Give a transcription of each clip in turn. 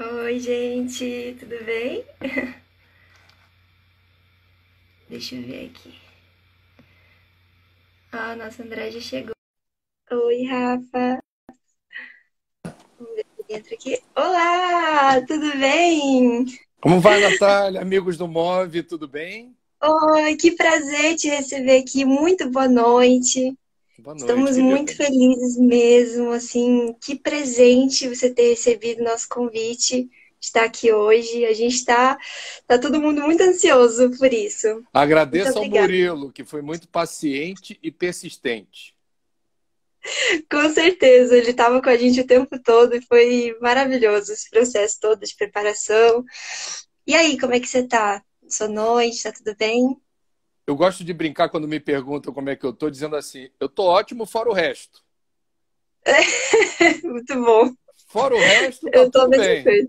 Oi, gente, tudo bem? Deixa eu ver aqui. Ah, nossa André já chegou. Oi, Rafa. Vamos ver se entra aqui. Olá, tudo bem? Como vai, Natália? Amigos do Move, tudo bem? Oi, que prazer te receber aqui. Muito boa noite. Boa noite, Estamos muito felizes mesmo, assim, que presente você ter recebido nosso convite de estar aqui hoje. A gente está, tá todo mundo muito ansioso por isso. Agradeço ao. Murilo, que foi muito paciente e persistente. Com certeza, ele estava com a gente o tempo todo e foi maravilhoso esse processo todo de preparação. E aí, como é que você tá? Sua noite, tá tudo bem? Eu gosto de brincar quando me perguntam como é que eu tô, dizendo assim: eu tô ótimo fora o resto. Muito bom. Fora o resto, tá Eu tô tudo bem.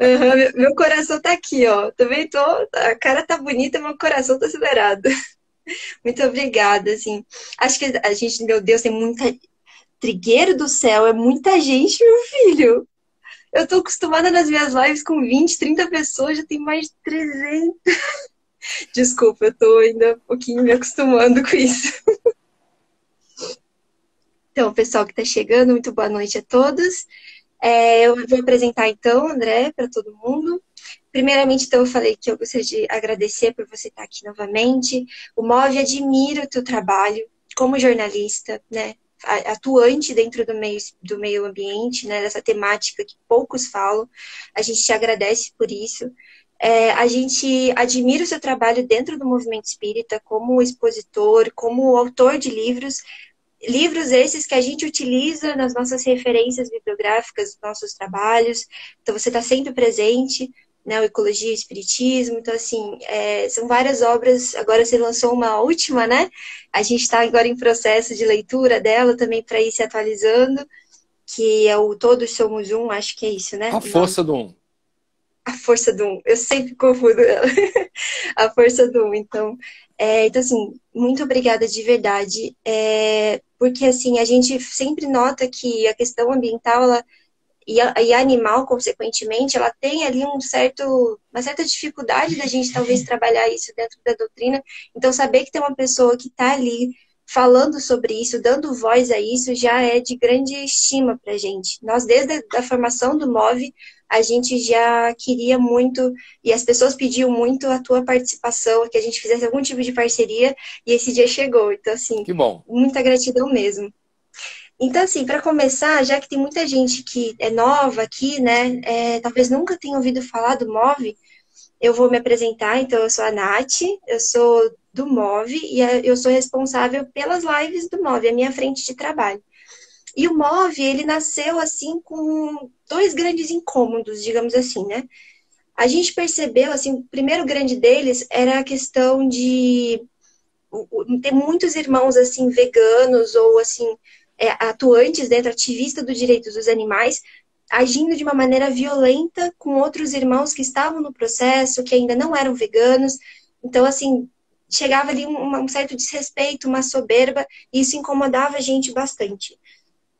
Aham, meu- meu coração tá aqui, ó. Também tô. A cara tá bonita, meu coração tá acelerado. Muito obrigada, assim. Acho que a gente, meu Deus, tem muita. Trigueiro do céu, é muita gente, meu filho. Eu tô acostumada nas minhas lives com 20, 30 pessoas, já tem mais de 300. Desculpa, eu tô ainda um pouquinho me acostumando com isso. Então, pessoal que tá chegando, muito boa noite a todos. É, eu vou apresentar então, André, para todo mundo. Primeiramente, então, eu falei que eu gostaria de agradecer por você estar aqui novamente. O MOV admira o teu trabalho como jornalista, né? Atuante dentro do meio, do meio ambiente, né? Dessa temática que poucos falam. A gente te agradece por isso. É, a gente admira o seu trabalho dentro do movimento espírita, como expositor, como autor de livros, livros esses que a gente utiliza nas nossas referências bibliográficas, dos nossos trabalhos. Então, você está sempre presente, né? O Ecologia e o Espiritismo. Então, assim, é, são várias obras. Agora você lançou uma última, né? A gente está agora em processo de leitura dela também para ir se atualizando, que é o Todos Somos Um, acho que é isso, né? A força do um. A força do um. Eu sempre confundo ela. a força do um. Então, é, então, assim, muito obrigada de verdade. É, porque, assim, a gente sempre nota que a questão ambiental, ela, e, a, e animal, consequentemente, ela tem ali um certo, uma certa dificuldade da gente, talvez, trabalhar isso dentro da doutrina. Então, saber que tem uma pessoa que está ali falando sobre isso, dando voz a isso, já é de grande estima para a gente. Nós, desde a formação do MOVE, a gente já queria muito, e as pessoas pediam muito a tua participação, que a gente fizesse algum tipo de parceria, e esse dia chegou. Então, assim, Que bom. muita gratidão mesmo. Então, assim, para começar, já que tem muita gente que é nova aqui, né, é, talvez nunca tenha ouvido falar do MOVE, eu vou me apresentar. Então, eu sou a Nath, eu sou do MOVE e eu sou responsável pelas lives do MOVE, a minha frente de trabalho. E o MOVE, ele nasceu assim com dois grandes incômodos, digamos assim, né? A gente percebeu, assim, o primeiro grande deles era a questão de ter muitos irmãos, assim, veganos ou, assim, é, atuantes dentro, ativistas dos direitos dos animais, agindo de uma maneira violenta com outros irmãos que estavam no processo, que ainda não eram veganos. Então, assim, chegava ali um, um certo desrespeito, uma soberba, e isso incomodava a gente bastante.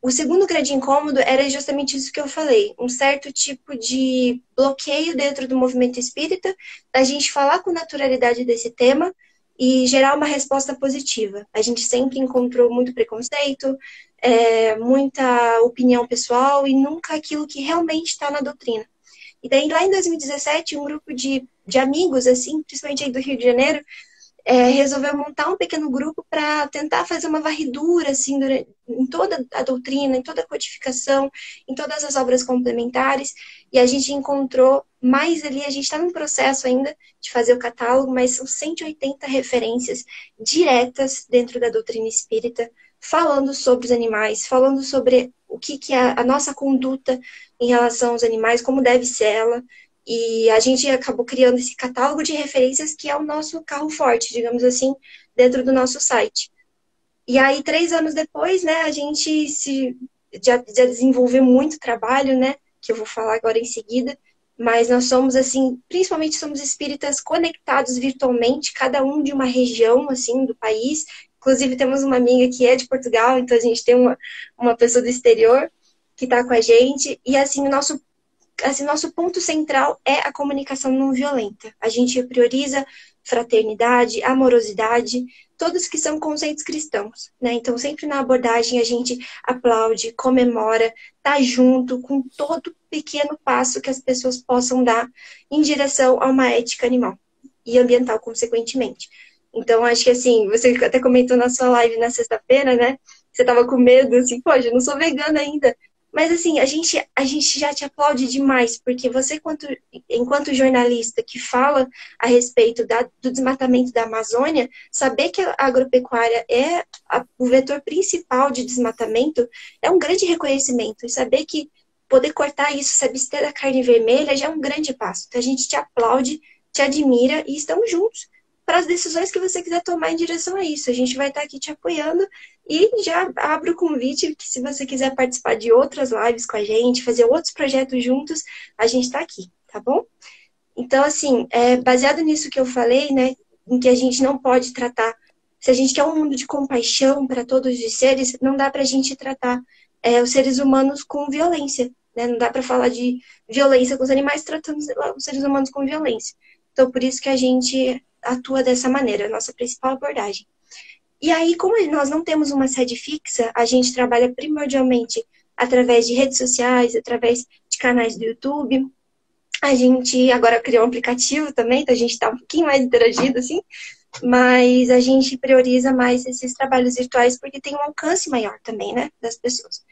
O segundo grande incômodo era justamente isso que eu falei, um certo tipo de bloqueio dentro do movimento espírita, da gente falar com naturalidade desse tema e gerar uma resposta positiva. A gente sempre encontrou muito preconceito, é, muita opinião pessoal e nunca aquilo que realmente está na doutrina. E daí, lá em 2017, um grupo de, de amigos, assim, principalmente aí do Rio de Janeiro, é, resolveu montar um pequeno grupo para tentar fazer uma varredura assim, durante, em toda a doutrina, em toda a codificação, em todas as obras complementares. E a gente encontrou mais ali, a gente está num processo ainda de fazer o catálogo, mas são 180 referências diretas dentro da doutrina espírita, falando sobre os animais, falando sobre o que, que é a nossa conduta em relação aos animais, como deve ser ela. E a gente acabou criando esse catálogo de referências que é o nosso carro forte, digamos assim, dentro do nosso site. E aí, três anos depois, né, a gente se, já, já desenvolveu muito trabalho, né, que eu vou falar agora em seguida, mas nós somos, assim, principalmente somos espíritas conectados virtualmente, cada um de uma região, assim, do país. Inclusive, temos uma amiga que é de Portugal, então a gente tem uma, uma pessoa do exterior que está com a gente. E, assim, o nosso assim, nosso ponto central é a comunicação não violenta. A gente prioriza fraternidade, amorosidade, todos que são conceitos cristãos, né? Então, sempre na abordagem a gente aplaude, comemora, tá junto com todo pequeno passo que as pessoas possam dar em direção a uma ética animal e ambiental, consequentemente. Então, acho que assim, você até comentou na sua live na sexta-feira, né? Você tava com medo, assim, poxa, eu não sou vegana ainda. Mas assim, a gente, a gente já te aplaude demais, porque você, enquanto, enquanto jornalista que fala a respeito da, do desmatamento da Amazônia, saber que a agropecuária é a, o vetor principal de desmatamento é um grande reconhecimento. E saber que poder cortar isso, se abster da carne vermelha, já é um grande passo. Então a gente te aplaude, te admira e estamos juntos para as decisões que você quiser tomar em direção a isso. A gente vai estar aqui te apoiando e já abro o convite que se você quiser participar de outras lives com a gente, fazer outros projetos juntos, a gente está aqui, tá bom? Então, assim, é, baseado nisso que eu falei, né, em que a gente não pode tratar, se a gente quer um mundo de compaixão para todos os seres, não dá para a gente tratar é, os seres humanos com violência, né? Não dá para falar de violência com os animais tratando os seres humanos com violência. Então, por isso que a gente atua dessa maneira, a nossa principal abordagem. E aí, como nós não temos uma sede fixa, a gente trabalha primordialmente através de redes sociais, através de canais do YouTube. A gente agora criou um aplicativo também, então a gente está um pouquinho mais interagido, assim, mas a gente prioriza mais esses trabalhos virtuais porque tem um alcance maior também, né, das pessoas.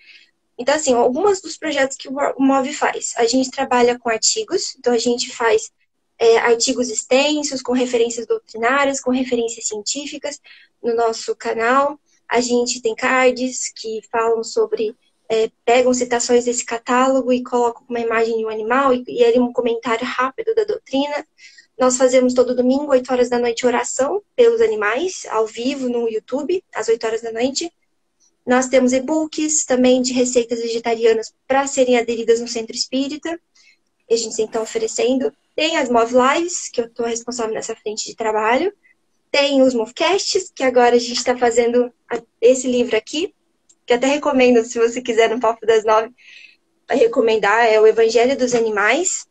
Então, assim, alguns dos projetos que o Move faz. A gente trabalha com artigos, então a gente faz é, artigos extensos, com referências doutrinárias, com referências científicas no nosso canal. A gente tem cards que falam sobre, é, pegam citações desse catálogo e colocam uma imagem de um animal e, e ali um comentário rápido da doutrina. Nós fazemos todo domingo, 8 horas da noite, oração pelos animais, ao vivo no YouTube, às 8 horas da noite. Nós temos e-books também de receitas vegetarianas para serem aderidas no centro espírita. E a gente está oferecendo. Tem as Move Lives, que eu estou responsável nessa frente de trabalho. Tem os Movecasts, que agora a gente está fazendo esse livro aqui, que até recomendo, se você quiser, no Papo das Nove, recomendar, é o Evangelho dos Animais.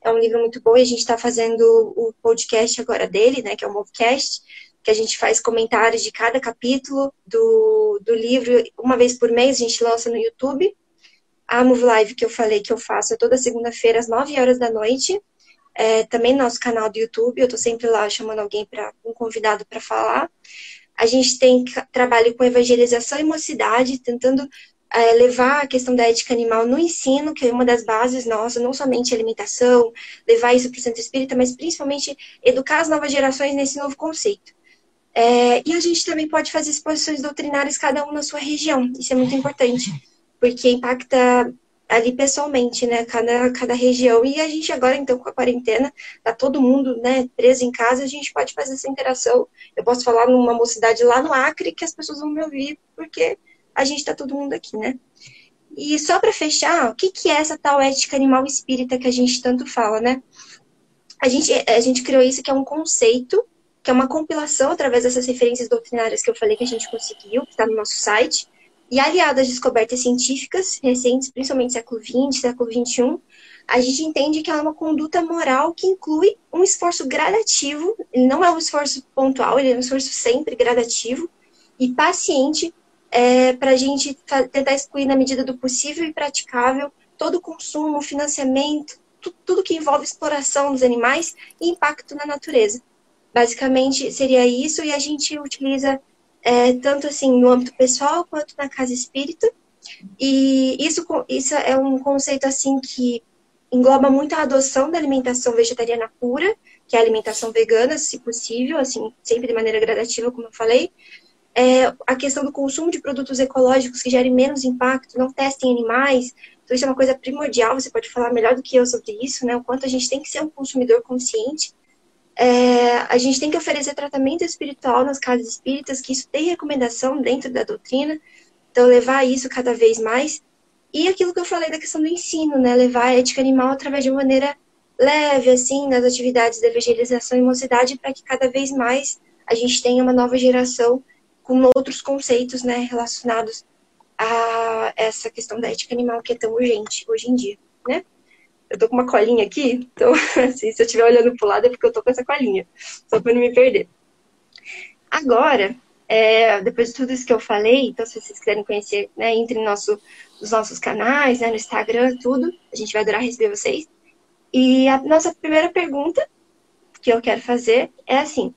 É um livro muito bom e a gente está fazendo o podcast agora dele, né, que é o Movecast, que a gente faz comentários de cada capítulo do, do livro. Uma vez por mês a gente lança no YouTube. A Move Live que eu falei que eu faço é toda segunda-feira às 9 horas da noite é, também no nosso canal do YouTube, eu estou sempre lá chamando alguém para um convidado para falar. A gente tem trabalho com evangelização e mocidade, tentando é, levar a questão da ética animal no ensino, que é uma das bases nossas, não somente alimentação, levar isso para o centro espírita, mas principalmente educar as novas gerações nesse novo conceito. É, e a gente também pode fazer exposições doutrinárias, cada um na sua região, isso é muito importante, porque impacta ali pessoalmente, né? Cada, cada região. E a gente agora, então, com a quarentena, tá todo mundo, né, preso em casa, a gente pode fazer essa interação. Eu posso falar numa mocidade lá no Acre que as pessoas vão me ouvir, porque a gente tá todo mundo aqui, né? E só para fechar, o que, que é essa tal ética animal espírita que a gente tanto fala, né? A gente, a gente criou isso que é um conceito, que é uma compilação através dessas referências doutrinárias que eu falei que a gente conseguiu, que está no nosso site, e aliado às descobertas científicas recentes, principalmente século XX, século XXI, a gente entende que ela é uma conduta moral que inclui um esforço gradativo, ele não é um esforço pontual, ele é um esforço sempre gradativo e paciente é, para a gente tentar excluir na medida do possível e praticável todo o consumo, financiamento, tudo, que envolve exploração dos animais e impacto na natureza. Basicamente seria isso e a gente utiliza é, tanto assim no âmbito pessoal quanto na casa espírita. E isso, isso é um conceito assim que engloba muito a adoção da alimentação vegetariana pura, que é a alimentação vegana, se possível, assim, sempre de maneira gradativa, como eu falei. É, a questão do consumo de produtos ecológicos que gerem menos impacto, não testem animais. Então, isso é uma coisa primordial, você pode falar melhor do que eu sobre isso, né? O quanto a gente tem que ser um consumidor consciente é, a gente tem que oferecer tratamento espiritual nas casas espíritas, que isso tem recomendação dentro da doutrina, então levar isso cada vez mais. E aquilo que eu falei da questão do ensino, né? Levar a ética animal através de uma maneira leve, assim, nas atividades de evangelização e mocidade, para que cada vez mais a gente tenha uma nova geração com outros conceitos, né, relacionados a essa questão da ética animal que é tão urgente hoje em dia, né? Eu tô com uma colinha aqui, então, assim, se eu estiver olhando pro lado é porque eu tô com essa colinha, só para não me perder. Agora, é, depois de tudo isso que eu falei, então se vocês quiserem conhecer, né, entre no nosso, nos nossos canais, né, no Instagram, tudo, a gente vai adorar receber vocês. E a nossa primeira pergunta que eu quero fazer é assim,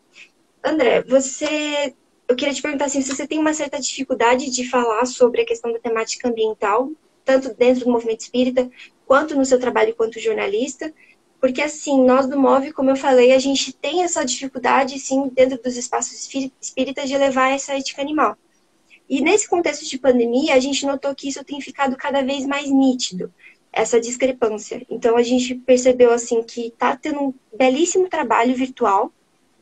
André, você, eu queria te perguntar assim, se você tem uma certa dificuldade de falar sobre a questão da temática ambiental, tanto dentro do movimento espírita, quanto no seu trabalho quanto jornalista, porque, assim, nós do MOVE, como eu falei, a gente tem essa dificuldade, sim, dentro dos espaços espíritas, de levar essa ética animal. E nesse contexto de pandemia, a gente notou que isso tem ficado cada vez mais nítido, essa discrepância. Então, a gente percebeu, assim, que está tendo um belíssimo trabalho virtual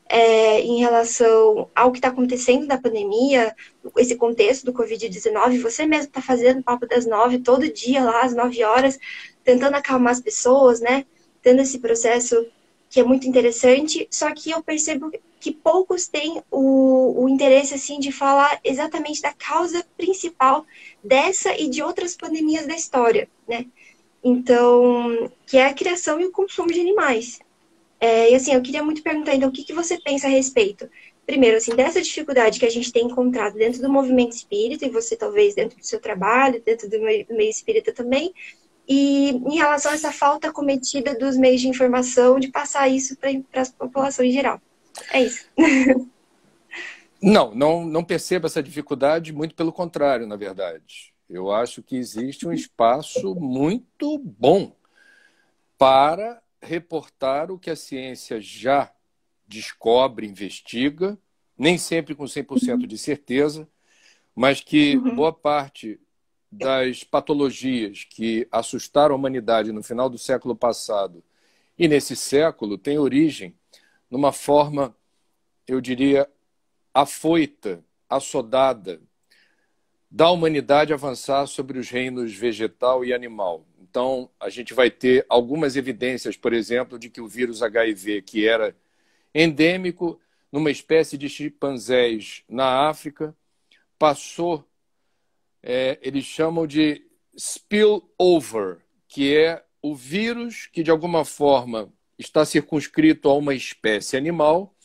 é, em relação ao que está acontecendo da pandemia, esse contexto do Covid-19. Você mesmo está fazendo o Papo das Nove todo dia lá, às nove horas, tentando acalmar as pessoas, né? tendo esse processo que é muito interessante, só que eu percebo que poucos têm o, o interesse assim de falar exatamente da causa principal dessa e de outras pandemias da história, né? Então, que é a criação e o consumo de animais. É, e assim, eu queria muito perguntar, então, o que, que você pensa a respeito? Primeiro, assim, dessa dificuldade que a gente tem encontrado dentro do movimento espírita, e você talvez dentro do seu trabalho, dentro do meio, do meio espírita também, e em relação a essa falta cometida dos meios de informação, de passar isso para a população em geral. É isso. Não, não, não percebo essa dificuldade, muito pelo contrário, na verdade. Eu acho que existe um espaço muito bom para reportar o que a ciência já descobre, investiga, nem sempre com 100% de certeza, mas que uhum. boa parte das patologias que assustaram a humanidade no final do século passado e nesse século tem origem numa forma, eu diria, afoita, assodada, da humanidade avançar sobre os reinos vegetal e animal. Então, a gente vai ter algumas evidências, por exemplo, de que o vírus HIV, que era endêmico numa espécie de chimpanzés na África, passou é, eles chamam de spillover, que é o vírus que de alguma forma está circunscrito a uma espécie animal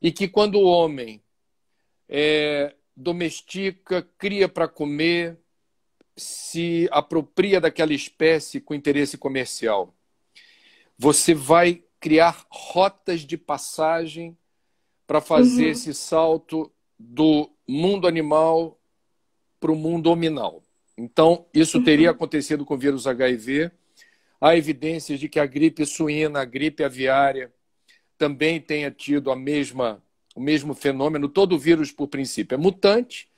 e que quando o homem é, domestica, cria para comer, se apropria daquela espécie com interesse comercial. Você vai criar rotas de passagem para fazer uhum. esse salto do mundo animal para o mundo hominal. Então, isso teria uhum. acontecido com o vírus HIV. Há evidências de que a gripe suína, a gripe aviária, também tenha tido a mesma, o mesmo fenômeno. Todo vírus, por princípio, é mutante.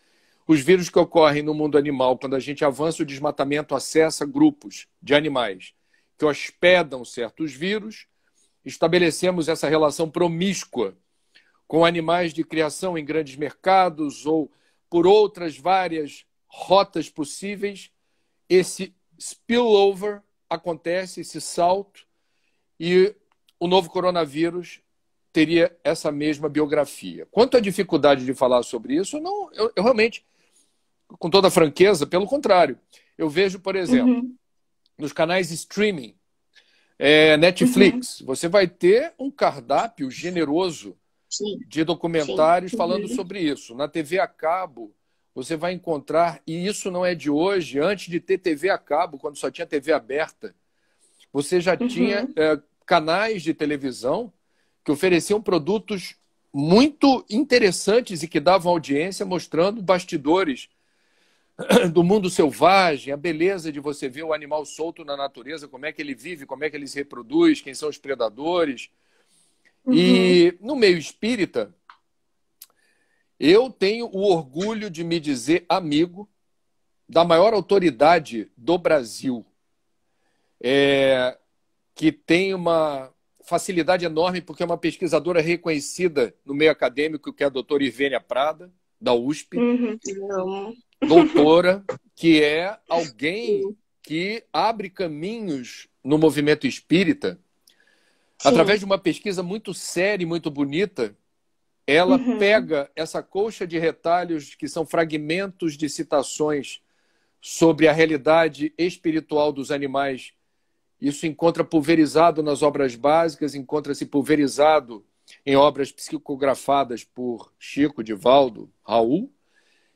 Os vírus que ocorrem no mundo animal, quando a gente avança o desmatamento, acessa grupos de animais que hospedam certos vírus, estabelecemos essa relação promíscua com animais de criação em grandes mercados ou por outras várias rotas possíveis, esse spillover acontece, esse salto, e o novo coronavírus teria essa mesma biografia. Quanto à dificuldade de falar sobre isso, não, eu, eu realmente, com toda franqueza, pelo contrário, eu vejo, por exemplo, uhum. nos canais streaming, é, Netflix, uhum. você vai ter um cardápio generoso Sim. de documentários Sim. falando uhum. sobre isso. Na TV a cabo, você vai encontrar, e isso não é de hoje, antes de ter TV a cabo, quando só tinha TV aberta, você já uhum. tinha é, canais de televisão que ofereciam produtos muito interessantes e que davam audiência mostrando bastidores do mundo selvagem, a beleza de você ver o animal solto na natureza, como é que ele vive, como é que ele se reproduz, quem são os predadores. Uhum. E no meio espírita, eu tenho o orgulho de me dizer amigo da maior autoridade do Brasil, é, que tem uma facilidade enorme, porque é uma pesquisadora reconhecida no meio acadêmico, que é a doutora Ivênia Prada, da USP. Uhum. Doutora, que é alguém que abre caminhos no movimento espírita Sim. através de uma pesquisa muito séria e muito bonita, ela uhum. pega essa colcha de retalhos que são fragmentos de citações sobre a realidade espiritual dos animais Isso encontra pulverizado nas obras básicas, encontra-se pulverizado em obras psicografadas por Chico, Divaldo, Raul,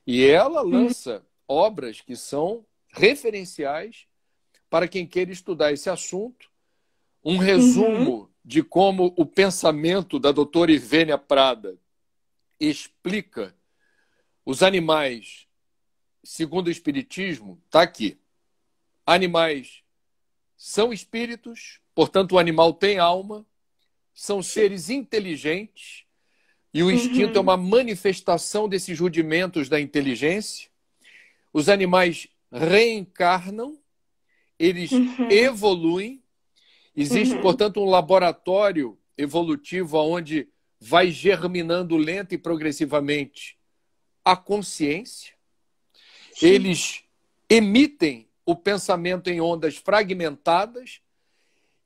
e ela uhum. lança obras que são referenciais para quem queira estudar esse assunto. Um resumo uhum. De como o pensamento da doutora Ivênia Prada explica os animais segundo o Espiritismo está aqui. Animais são espíritos, portanto, o animal tem alma, são seres inteligentes, e o instinto é uhum. é uma manifestação desses rudimentos da inteligência. Os animais reencarnam, eles uhum. evoluem. Existe, uhum. portanto, um laboratório evolutivo onde vai germinando lenta e progressivamente a consciência. Sim. Eles emitem o pensamento em ondas fragmentadas.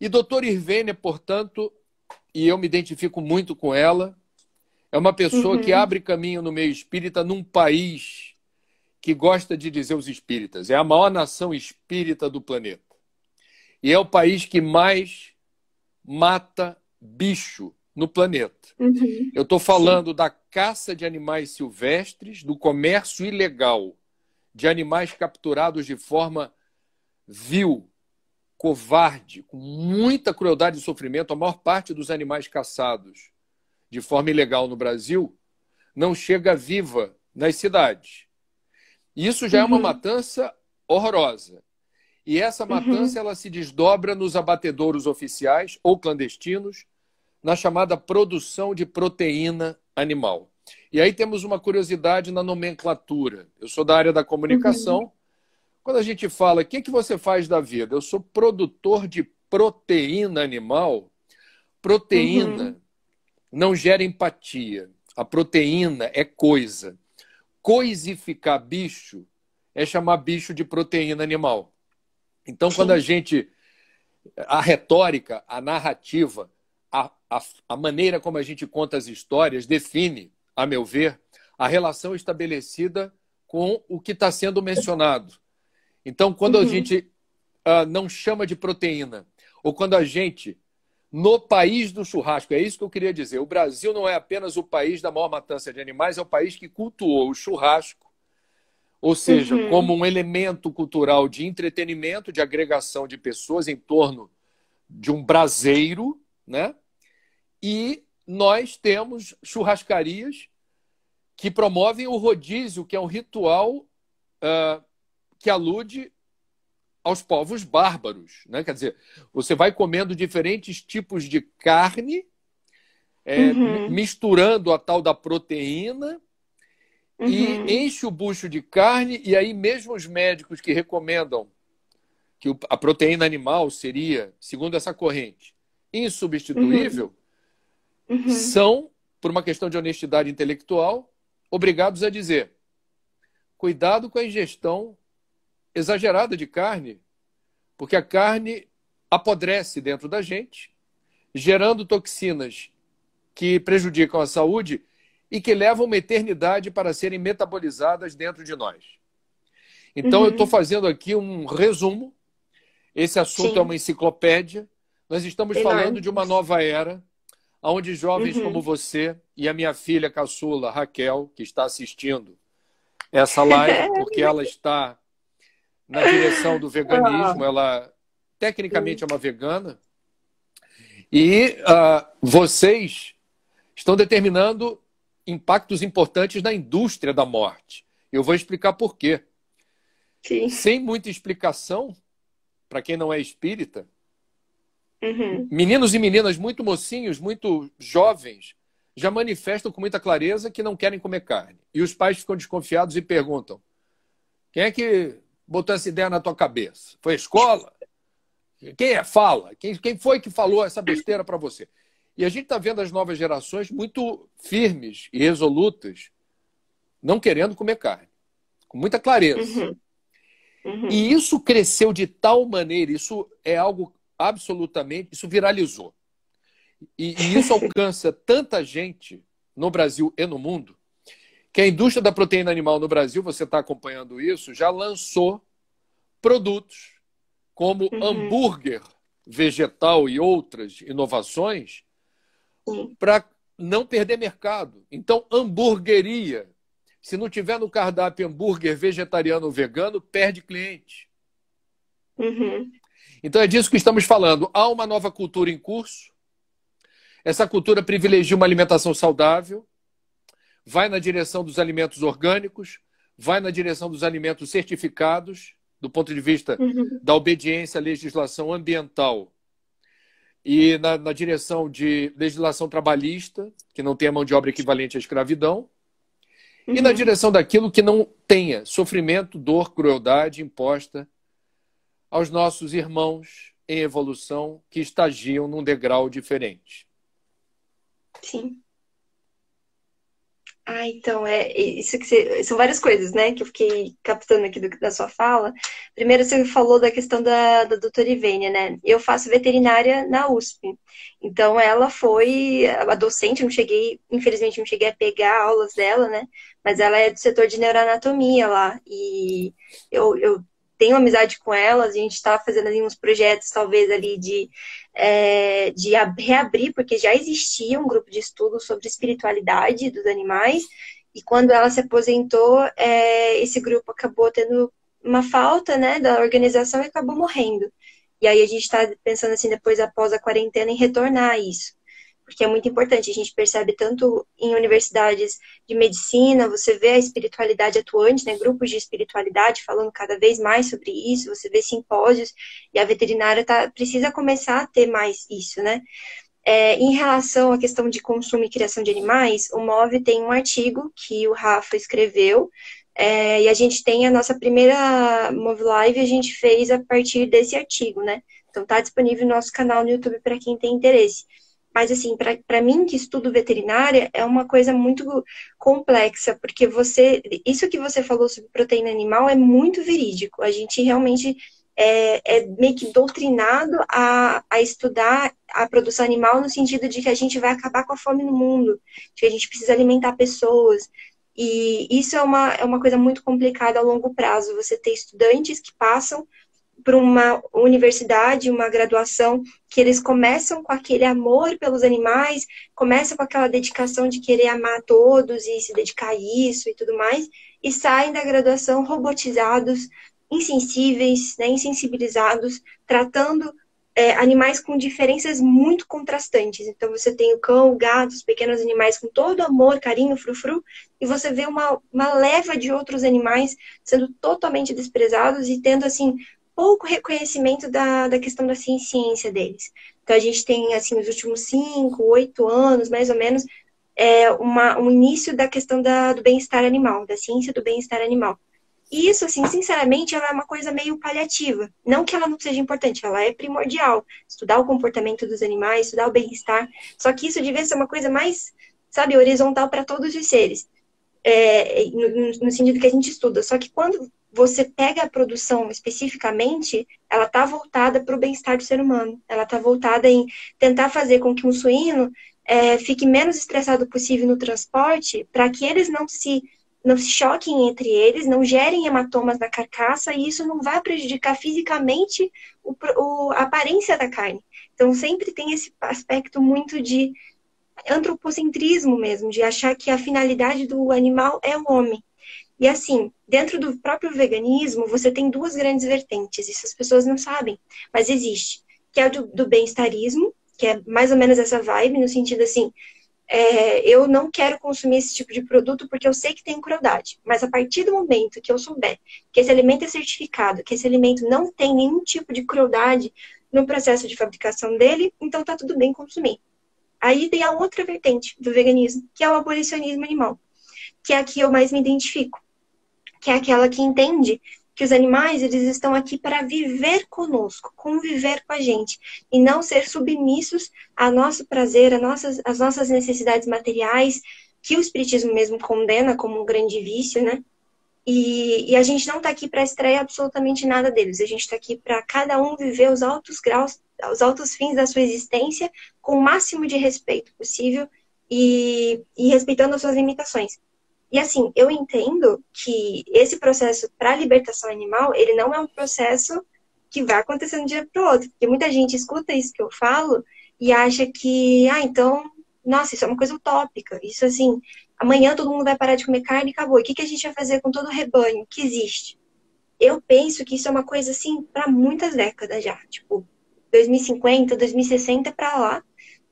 E doutor Irvênia, portanto, e eu me identifico muito com ela, é uma pessoa uhum. que abre caminho no meio espírita num país que gosta de dizer os espíritas. É a maior nação espírita do planeta. E é o país que mais mata bicho no planeta. Uhum. Eu estou falando Sim. da caça de animais silvestres, do comércio ilegal de animais capturados de forma vil, covarde, com muita crueldade e sofrimento. A maior parte dos animais caçados de forma ilegal no Brasil não chega viva nas cidades. Isso já uhum. é uma uhum. matança horrorosa. E essa uhum. matança uhum. ela se desdobra nos abatedouros oficiais ou clandestinos, na chamada produção de proteína animal. E aí temos uma curiosidade na nomenclatura. Eu sou da área da comunicação. Uhum. Quando a gente fala, o que, que você faz da vida? Eu sou produtor de proteína animal. Proteína uhum. não gera empatia. A proteína é coisa. Coisificar bicho é chamar bicho de proteína animal. Então, quando a gente. A retórica, a narrativa, a, a, a maneira como a gente conta as histórias define a meu ver, a relação estabelecida com o que está sendo mencionado. Então, quando uhum. a gente uh, não chama de proteína, ou quando a gente, no país do churrasco, é isso que eu queria dizer, o Brasil não é apenas o país da maior matança de animais, é o país que cultuou o churrasco, ou seja, uhum. como um elemento cultural de entretenimento, de agregação de pessoas em torno de um braseiro, né? E nós temos churrascarias que promovem o rodízio, que é um ritual uh, que alude aos povos bárbaros. Né? Quer dizer, você vai comendo diferentes tipos de carne, é, uhum. misturando a tal da proteína, uhum. e enche o bucho de carne, e aí mesmo os médicos que recomendam que a proteína animal seria, segundo essa corrente, insubstituível, uhum uhum. são, por uma questão de honestidade intelectual, obrigados a dizer: cuidado com a ingestão exagerada de carne, porque a carne apodrece dentro da gente, gerando toxinas que prejudicam a saúde e que levam uma eternidade para serem metabolizadas dentro de nós. Então, uhum. eu estou fazendo aqui um resumo. Esse assunto Sim. é uma enciclopédia. Nós estamos falando de uma nova era onde jovens uhum. como você e a minha filha caçula, Raquel, que está assistindo essa live, porque ela está na direção do veganismo, ela tecnicamente é uma vegana, e uh, vocês estão determinando impactos importantes na indústria da morte. Eu vou explicar por quê. Sim. Sem muita explicação, para quem não é espírita, Uhum. Meninos e meninas muito mocinhos, muito jovens, já manifestam com muita clareza que não querem comer carne. E os pais ficam desconfiados e perguntam: quem é que botou essa ideia na tua cabeça? Foi a escola? Quem é? Fala. Quem, quem foi que falou essa besteira para você? E a gente está vendo as novas gerações muito firmes e resolutas, não querendo comer carne, com muita clareza. Uhum. Uhum. E isso cresceu de tal maneira, isso é algo absolutamente. Isso viralizou. E, e isso alcança tanta gente no Brasil e no mundo que a indústria da proteína animal no Brasil, você está acompanhando isso, já lançou produtos como uhum. hambúrguer vegetal e outras inovações para não perder mercado. Então, hamburgueria, se não tiver no cardápio hambúrguer vegetariano ou vegano, perde cliente. Uhum. Então é disso que estamos falando. Há uma nova cultura em curso. Essa cultura privilegia uma alimentação saudável, vai na direção dos alimentos orgânicos, vai na direção dos alimentos certificados, do ponto de vista uhum. da obediência à legislação ambiental e na, na, direção de legislação trabalhista, que não tenha mão de obra equivalente à escravidão, uhum. e na uhum. direção daquilo que não tenha sofrimento, dor, crueldade imposta aos nossos irmãos em evolução que estagiam num degrau diferente. Sim. Ah, então, é isso que você, são várias coisas, né, que eu fiquei captando aqui do, da sua fala. Primeiro, você falou da questão da, da doutora Ivênia, né? Eu faço veterinária na USP. Então, ela foi a docente, não cheguei, infelizmente, não cheguei a pegar aulas dela, né? Mas ela é do setor de neuroanatomia lá. E eu, eu tenho amizade com elas, a gente está fazendo ali uns projetos, talvez, ali de, é, de reabrir, porque já existia um grupo de estudo sobre espiritualidade dos animais, e quando ela se aposentou, é, esse grupo acabou tendo uma falta né, da organização e acabou morrendo. E aí a gente está pensando assim, depois após a quarentena, em retornar a isso porque é muito importante. A gente percebe tanto em universidades de medicina, você vê a espiritualidade atuante, né, grupos de espiritualidade falando cada vez mais sobre isso, você vê simpósios, e a veterinária tá, precisa começar a ter mais isso, né? É, em relação à questão de consumo e criação de animais, o MOV tem um artigo que o Rafa escreveu, é, e a gente tem a nossa primeira Move Live, a gente fez a partir desse artigo, né? Então tá disponível no nosso canal no YouTube para quem tem interesse. Mas, assim, para mim que estudo veterinária é uma coisa muito complexa, porque você. Isso que você falou sobre proteína animal é muito verídico. A gente realmente é, é meio que doutrinado a, a estudar a produção animal no sentido de que a gente vai acabar com a fome no mundo, de que a gente precisa alimentar pessoas. E isso é uma, é uma coisa muito complicada a longo prazo. Você ter estudantes que passam para uma universidade, uma graduação, que eles começam com aquele amor pelos animais, começam com aquela dedicação de querer amar todos e se dedicar a isso e tudo mais, e saem da graduação robotizados, insensíveis, né, insensibilizados, tratando é, animais com diferenças muito contrastantes. Então, você tem o cão, o gato, os pequenos animais com todo amor, carinho, frufru, e você vê uma, uma leva de outros animais sendo totalmente desprezados e tendo, assim, pouco reconhecimento da, da questão da ciência deles. Então, a gente tem, assim, nos últimos cinco, oito anos, mais ou menos, é, uma, um início da questão da, do bem-estar animal, da ciência do bem-estar animal. E isso, assim, sinceramente, ela é uma coisa meio paliativa. Não que ela não seja importante, ela é primordial. Estudar o comportamento dos animais, estudar o bem-estar. Só que isso devia ser uma coisa mais, sabe, horizontal para todos os seres. É, no, no, sentido que a gente estuda. Só que quando você pega a produção especificamente, ela está voltada para o bem-estar do ser humano. Ela está voltada em tentar fazer com que um suíno é, fique menos estressado possível no transporte, para que eles não se não se choquem entre eles, não gerem hematomas na carcaça e isso não vai prejudicar fisicamente o, o, a aparência da carne. Então sempre tem esse aspecto muito de antropocentrismo mesmo, de achar que a finalidade do animal é o homem. E assim, dentro do próprio veganismo, você tem duas grandes vertentes, isso as pessoas não sabem, mas existe, que é o do, do bem-estarismo, que é mais ou menos essa vibe, no sentido assim, é, eu não quero consumir esse tipo de produto porque eu sei que tem crueldade. Mas a partir do momento que eu souber que esse alimento é certificado, que esse alimento não tem nenhum tipo de crueldade no processo de fabricação dele, então tá tudo bem consumir. Aí tem a outra vertente do veganismo, que é o abolicionismo animal, que é a que eu mais me identifico que é aquela que entende que os animais eles estão aqui para viver conosco, conviver com a gente e não ser submissos ao nosso prazer, às nossas, às nossas necessidades materiais, que o espiritismo mesmo condena como um grande vício, né? E, e a gente não está aqui para extrair absolutamente nada deles. A gente está aqui para cada um viver os altos graus, os altos fins da sua existência com o máximo de respeito possível e, e respeitando as suas limitações. E assim, eu entendo que esse processo para libertação animal, ele não é um processo que vai acontecer de um dia para o outro. Porque muita gente escuta isso que eu falo e acha que, ah, então, nossa, isso é uma coisa utópica. Isso assim, amanhã todo mundo vai parar de comer carne e acabou. E o que, que a gente vai fazer com todo o rebanho que existe? Eu penso que isso é uma coisa assim para muitas décadas já, tipo 2050, 2060 para lá,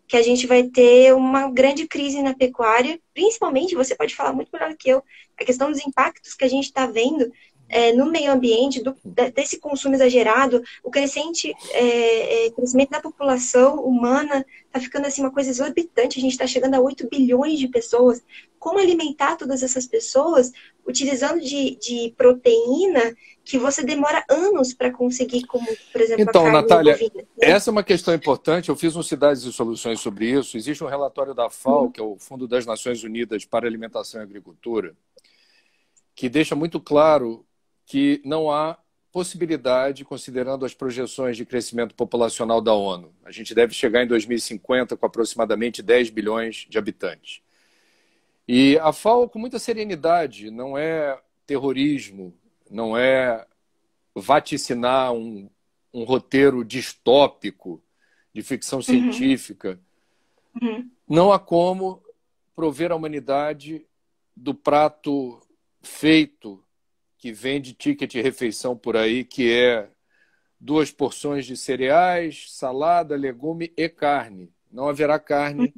que a gente vai ter uma grande crise na pecuária, principalmente, você pode falar muito melhor que eu, a questão dos impactos que a gente está vendo é, no meio ambiente, do, desse consumo exagerado, o crescente é, é, crescimento da população humana está ficando assim uma coisa exorbitante. A gente está chegando a 8 bilhões de pessoas. Como alimentar todas essas pessoas utilizando de, de proteína que você demora anos para conseguir, como, por exemplo, então, a carne Natália, bovina, né? essa é uma questão importante. Eu fiz um Cidades e Soluções sobre isso. Existe um relatório da FAO, uhum. que é o Fundo das Nações Unidas para Alimentação e Agricultura, que deixa muito claro que não há possibilidade, considerando as projeções de crescimento populacional da ONU. A gente deve chegar em 2050 com aproximadamente 10 bilhões de habitantes. E a FAO, com muita serenidade, não é terrorismo, não é vaticinar um, um roteiro distópico de ficção uhum. científica. Uhum. Não há como prover a humanidade do prato feito que vende ticket de refeição por aí, que é duas porções de cereais, salada, legume e carne. Não haverá carne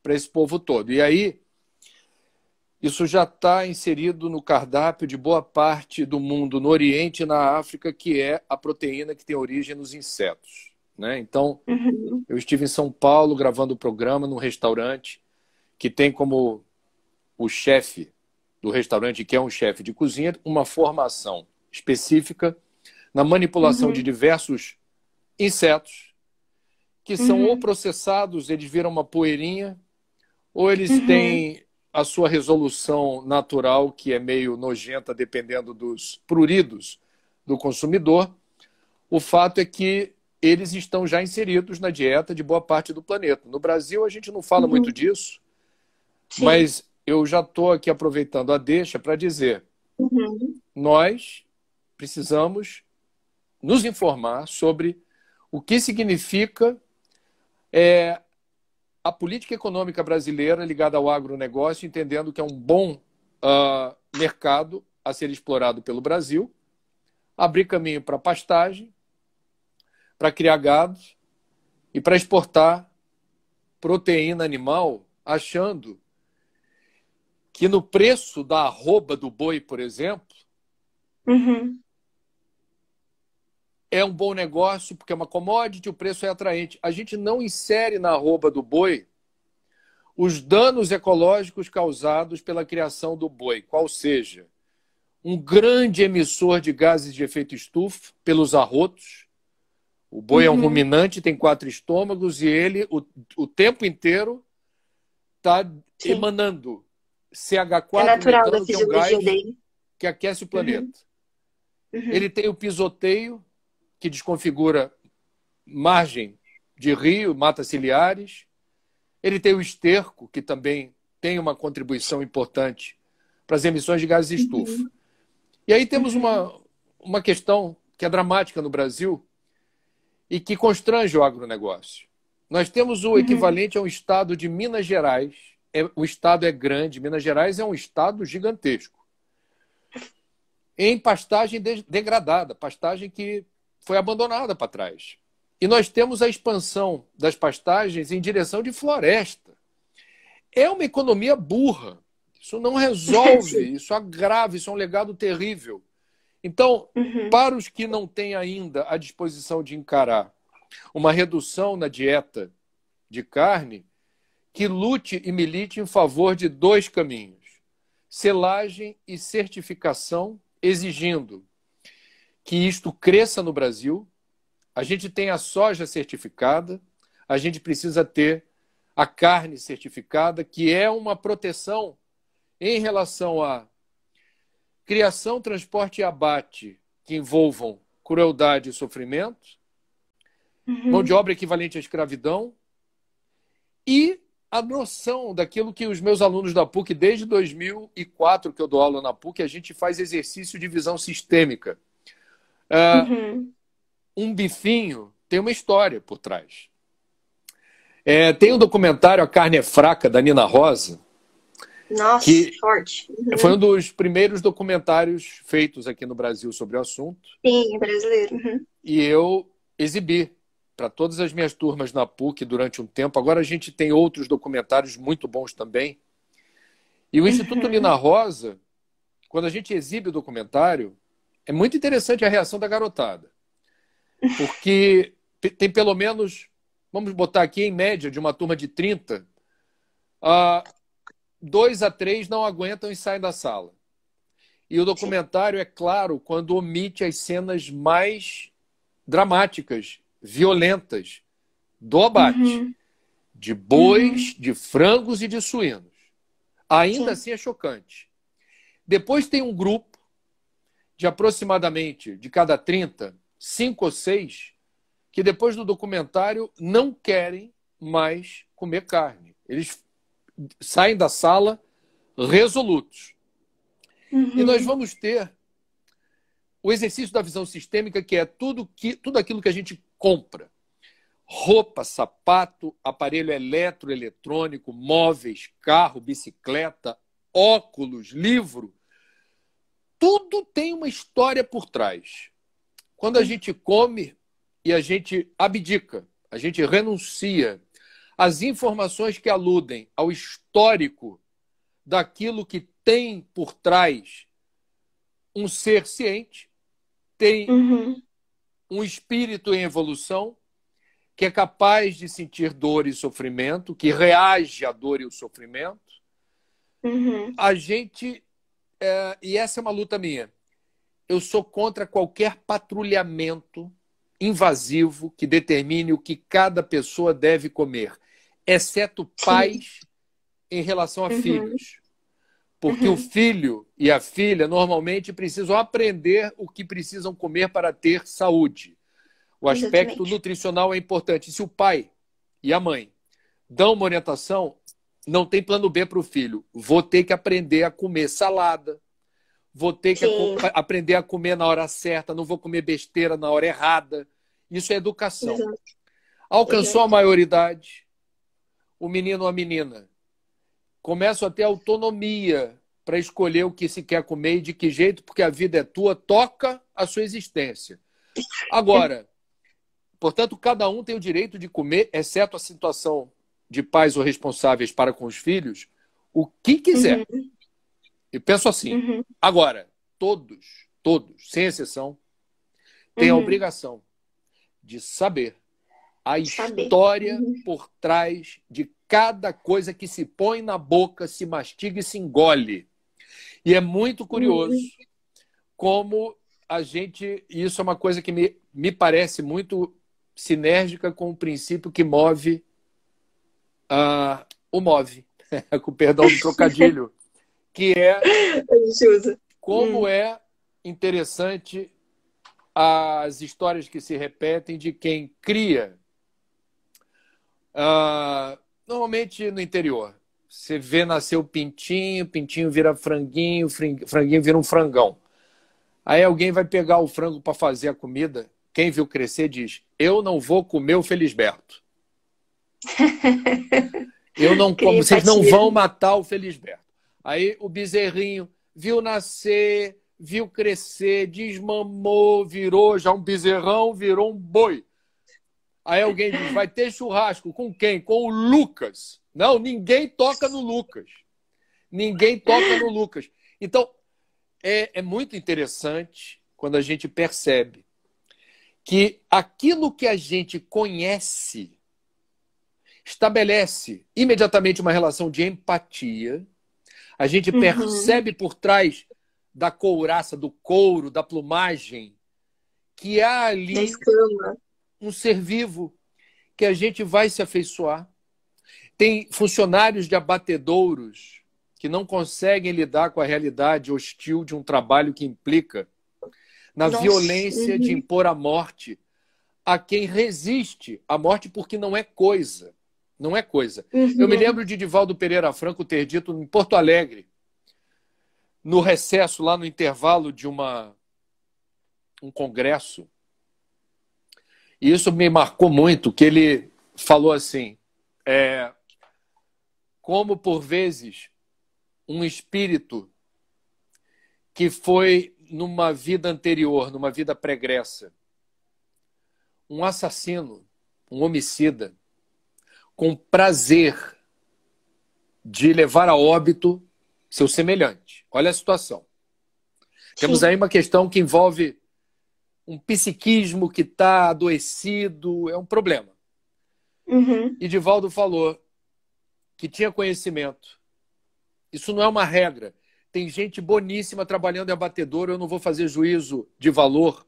para esse povo todo. E aí, isso já está inserido no cardápio de boa parte do mundo, no Oriente e na África, que é a proteína que tem origem nos insetos. Né? Então, uhum. eu estive em São Paulo gravando o programa num restaurante que tem como o chefe do restaurante, que é um chefe de cozinha, uma formação específica na manipulação uhum. de diversos insetos que são uhum. ou processados, eles viram uma poeirinha, ou eles uhum. têm a sua resolução natural, que é meio nojenta, dependendo dos pruridos do consumidor. O fato é que eles estão já inseridos na dieta de boa parte do planeta. No Brasil, a gente não fala uhum. muito disso, Sim. mas eu já estou aqui aproveitando a deixa para dizer: uhum. nós precisamos nos informar sobre o que significa é, a política econômica brasileira ligada ao agronegócio, entendendo que é um bom uh, mercado a ser explorado pelo Brasil, abrir caminho para pastagem, para criar gado e para exportar proteína animal, achando que no preço da arroba do boi, por exemplo, uhum. é um bom negócio porque é uma commodity, o preço é atraente. A gente não insere na arroba do boi os danos ecológicos causados pela criação do boi, qual seja um grande emissor de gases de efeito estufa pelos arrotos. O boi uhum. é um uhum. ruminante, tem quatro estômagos e ele, o, o tempo inteiro, está emanando CH4 é natural metano, da que é um gás dele. que aquece o planeta. Uhum. Uhum. Ele tem o pisoteio, que desconfigura margem de rio, mata ciliares. Ele tem o esterco, que também tem uma contribuição importante para as emissões de gases de estufa. Uhum. E aí temos uma, uhum. uma questão que é dramática no Brasil e que constrange o agronegócio. Nós temos o uhum. equivalente a um estado de Minas Gerais, é, o estado é grande, Minas Gerais é um estado gigantesco. Em pastagem de, degradada, pastagem que foi abandonada para trás. E nós temos a expansão das pastagens em direção de floresta. É uma economia burra. Isso não resolve, isso agrava, isso é um legado terrível. Então, uhum. para os que não têm ainda a disposição de encarar uma redução na dieta de carne, que lute e milite em favor de dois caminhos: selagem e certificação, exigindo que isto cresça no Brasil. A gente tem a soja certificada, a gente precisa ter a carne certificada, que é uma proteção em relação a criação, transporte e abate que envolvam crueldade e sofrimento, uhum. mão de obra equivalente à escravidão e a noção daquilo que os meus alunos da PUC, desde 2004 que eu dou aula na PUC, a gente faz exercício de visão sistêmica. Uh, uhum. um bifinho tem uma história por trás. É, tem um documentário A Carne é Fraca, da Nina Rosa. Nossa, que forte. Uhum. Foi um dos primeiros documentários feitos aqui no Brasil sobre o assunto. Sim, brasileiro. Uhum. E eu exibi para todas as minhas turmas na PUC durante um tempo. Agora a gente tem outros documentários muito bons também. E o Instituto. Nina Rosa, quando a gente exibe o documentário, é muito interessante a reação da garotada. Porque tem pelo menos, vamos botar aqui em média, de uma turma de 30, uh, dois a três não aguentam e saem da sala. E o documentário é claro quando omite as cenas mais dramáticas, violentas do abate. Uhum. De bois, uhum. de frangos e de suínos. Ainda Sim. assim é chocante. Depois tem um grupo de aproximadamente, de cada 30, cinco ou seis, que depois do documentário não querem mais comer carne. Eles saem da sala resolutos. Uhum. E nós vamos ter o exercício da visão sistêmica, que é tudo, que, tudo aquilo que a gente compra. Roupa, sapato, aparelho eletroeletrônico, móveis, carro, bicicleta, óculos, livro. Tudo tem uma história por trás. Quando a gente come e a gente abdica, a gente renuncia às informações que aludem ao histórico daquilo que tem por trás um ser ciente, tem uhum. Um espírito em evolução que é capaz de sentir dor e sofrimento, que reage à dor e ao sofrimento. Uhum. A gente, é, e essa é uma luta minha, eu sou contra qualquer patrulhamento invasivo que determine o que cada pessoa deve comer, exceto pais Sim. em relação a uhum. filhos. Porque uhum. o filho e a filha normalmente precisam aprender o que precisam comer para ter saúde. O aspecto Exatamente. nutricional é importante. Se o pai e a mãe dão uma orientação, não tem plano B para o filho. Vou ter que aprender a comer salada, vou ter que aprender a comer na hora certa, não vou comer besteira na hora errada. Isso é educação. Exato. Alcançou Exato. a maioridade, o menino ou a menina começa a ter autonomia para escolher o que se quer comer e de que jeito, porque a vida é tua, toca a sua existência. Agora, portanto, cada um tem o direito de comer, exceto a situação de pais ou responsáveis para com os filhos, o que quiser. Uhum. E penso assim. Uhum. Agora, todos, todos, sem exceção, têm uhum. a obrigação de saber a saber. história uhum. por trás de cada coisa que se põe na boca, se mastiga e se engole. E é muito curioso uhum. como a gente. Isso é uma coisa que me, me parece muito sinérgica com o princípio que move uh, o move, com perdão do trocadilho que é como hum. é interessante as histórias que se repetem de quem cria. Uh, normalmente no interior. Você vê nascer o pintinho, pintinho vira franguinho, franguinho vira um frangão. Aí alguém vai pegar o frango para fazer a comida. Quem viu crescer diz: Eu não vou comer o Felisberto. Eu não como, vocês não vão matar o Felisberto. Aí o bezerrinho viu nascer, viu crescer, desmamou, virou já um bezerrão, virou um boi. Aí alguém diz: vai ter churrasco com quem? Com o Lucas. Não, ninguém toca no Lucas. Ninguém toca no Lucas. Então, é, é muito interessante quando a gente percebe que aquilo que a gente conhece estabelece imediatamente uma relação de empatia a gente uhum. percebe por trás da couraça, do couro, da plumagem, que há ali um ser vivo que a gente vai se afeiçoar. Tem funcionários de abatedouros que não conseguem lidar com a realidade hostil de um trabalho que implica na Nossa. violência uhum. de impor a morte a quem resiste à morte porque não é coisa. Não é coisa. Uhum. Eu me lembro de Divaldo Pereira Franco ter dito em Porto Alegre, no recesso, lá no intervalo de uma, um congresso, E isso me marcou muito, que ele falou assim, é, como por vezes um espírito que foi numa vida anterior, numa vida pregressa, um assassino, um homicida, com prazer de levar a óbito seu semelhante. Olha a situação. Sim. Temos aí uma questão que envolve um psiquismo que está adoecido, é um problema. Uhum. E Divaldo falou que tinha conhecimento. Isso não é uma regra. Tem gente boníssima trabalhando em abatedor, eu não vou fazer juízo de valor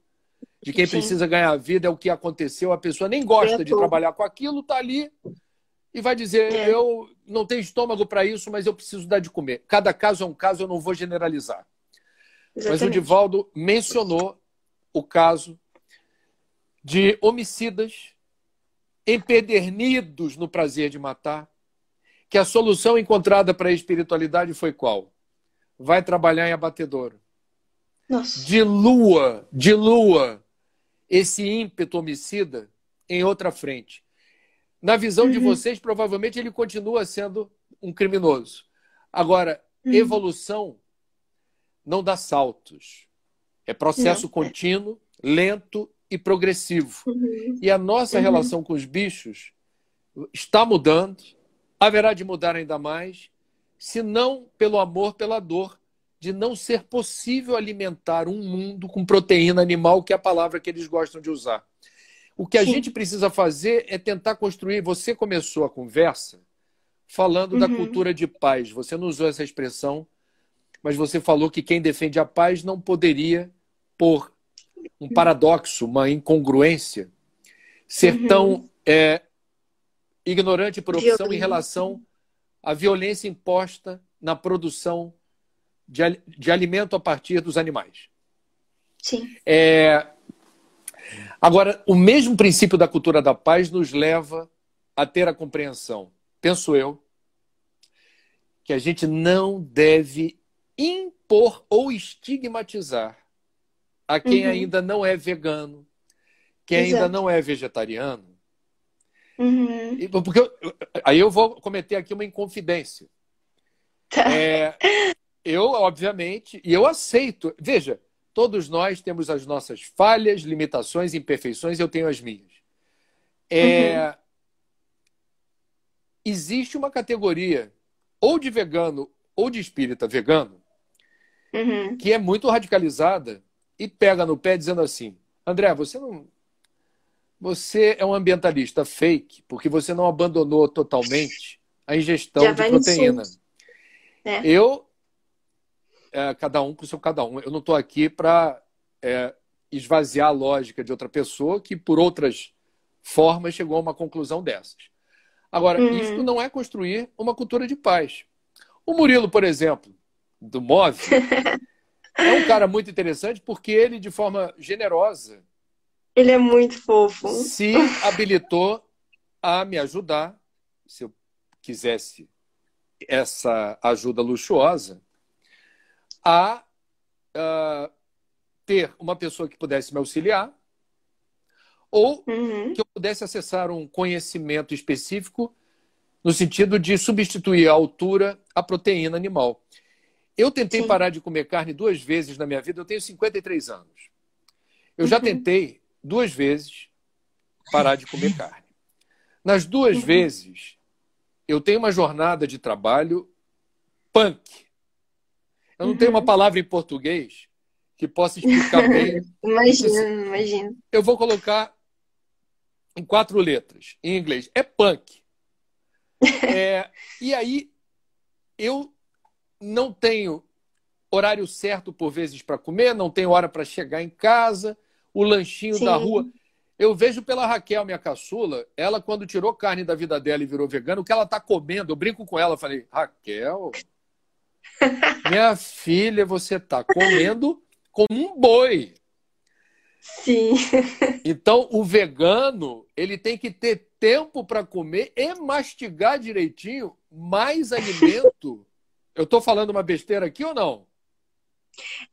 de quem Sim. precisa ganhar a vida, é o que aconteceu, a pessoa nem gosta de trabalhar com aquilo, está ali e vai dizer: é. eu não tenho estômago para isso, mas eu preciso dar de comer. Cada caso é um caso, eu não vou generalizar. Exatamente. Mas o Divaldo mencionou o caso de homicidas empedernidos no prazer de matar, que a solução encontrada para a espiritualidade foi qual? Vai trabalhar em abatedouro. Nossa. Dilua, dilua esse ímpeto homicida em outra frente. Na visão uhum. de vocês, provavelmente ele continua sendo um criminoso. Agora, uhum. evolução não dá saltos. É processo não. contínuo, lento e progressivo. Uhum. E a nossa uhum. relação com os bichos está mudando, haverá de mudar ainda mais, se não pelo amor, pela dor de não ser possível alimentar um mundo com proteína animal, que é a palavra que eles gostam de usar. O que a Sim. gente precisa fazer é tentar construir. Você começou a conversa falando uhum. da cultura de paz. Você não usou essa expressão, mas você falou que quem defende a paz não poderia, por um paradoxo, uma incongruência, ser uhum. tão é, ignorante por opção Violência. em relação à violência imposta na produção de, de alimento a partir dos animais. Sim. É... Agora, o mesmo princípio da cultura da paz nos leva a ter a compreensão, penso eu, que a gente não deve impor ou estigmatizar a quem uhum. ainda não é vegano, quem Exato. ainda não é vegetariano. Uhum. Porque eu, aí eu vou cometer aqui uma inconfidência. Tá. É, eu, obviamente, e eu aceito. Veja, todos nós temos as nossas falhas, limitações, imperfeições, eu tenho as minhas. É, uhum. Existe uma categoria ou de vegano ou de espírita vegano uhum. que é muito radicalizada e pega no pé dizendo assim: André, você não. Você é um ambientalista fake porque você não abandonou totalmente a ingestão Já de proteína. É. Eu é, cada um com o seu cada um. Eu não estou aqui para é, esvaziar a lógica de outra pessoa que, por outras formas, chegou a uma conclusão dessas. Agora, uhum. isso não é construir uma cultura de paz. O Murilo, por exemplo, do Move, é um cara muito interessante porque ele, de forma generosa, ele é muito fofo. Se habilitou a me ajudar, se eu quisesse essa ajuda luxuosa, a uh, ter uma pessoa que pudesse me auxiliar ou uhum. que eu pudesse acessar um conhecimento específico no sentido de substituir a altura à proteína animal. Eu tentei Sim. parar de comer carne duas vezes na minha vida, eu tenho 53 anos. Eu uhum. já tentei duas vezes parar de comer carne. Nas duas uhum. vezes, eu tenho uma jornada de trabalho punk. Eu não uhum. tenho uma palavra em português que possa explicar bem. imagina, imagina. Eu vou colocar em quatro letras, em inglês. É punk. É, e aí, eu não tenho horário certo, por vezes, para comer, não tenho hora para chegar em casa, o lanchinho Sim. da rua. Eu vejo pela Raquel, minha caçula, ela, quando tirou carne da vida dela e virou vegana, o que ela está comendo, eu brinco com ela, falei, Raquel, minha filha, você está comendo como um boi. Sim. Então, o vegano, ele tem que ter tempo para comer e mastigar direitinho mais alimento. Eu estou falando uma besteira aqui ou não?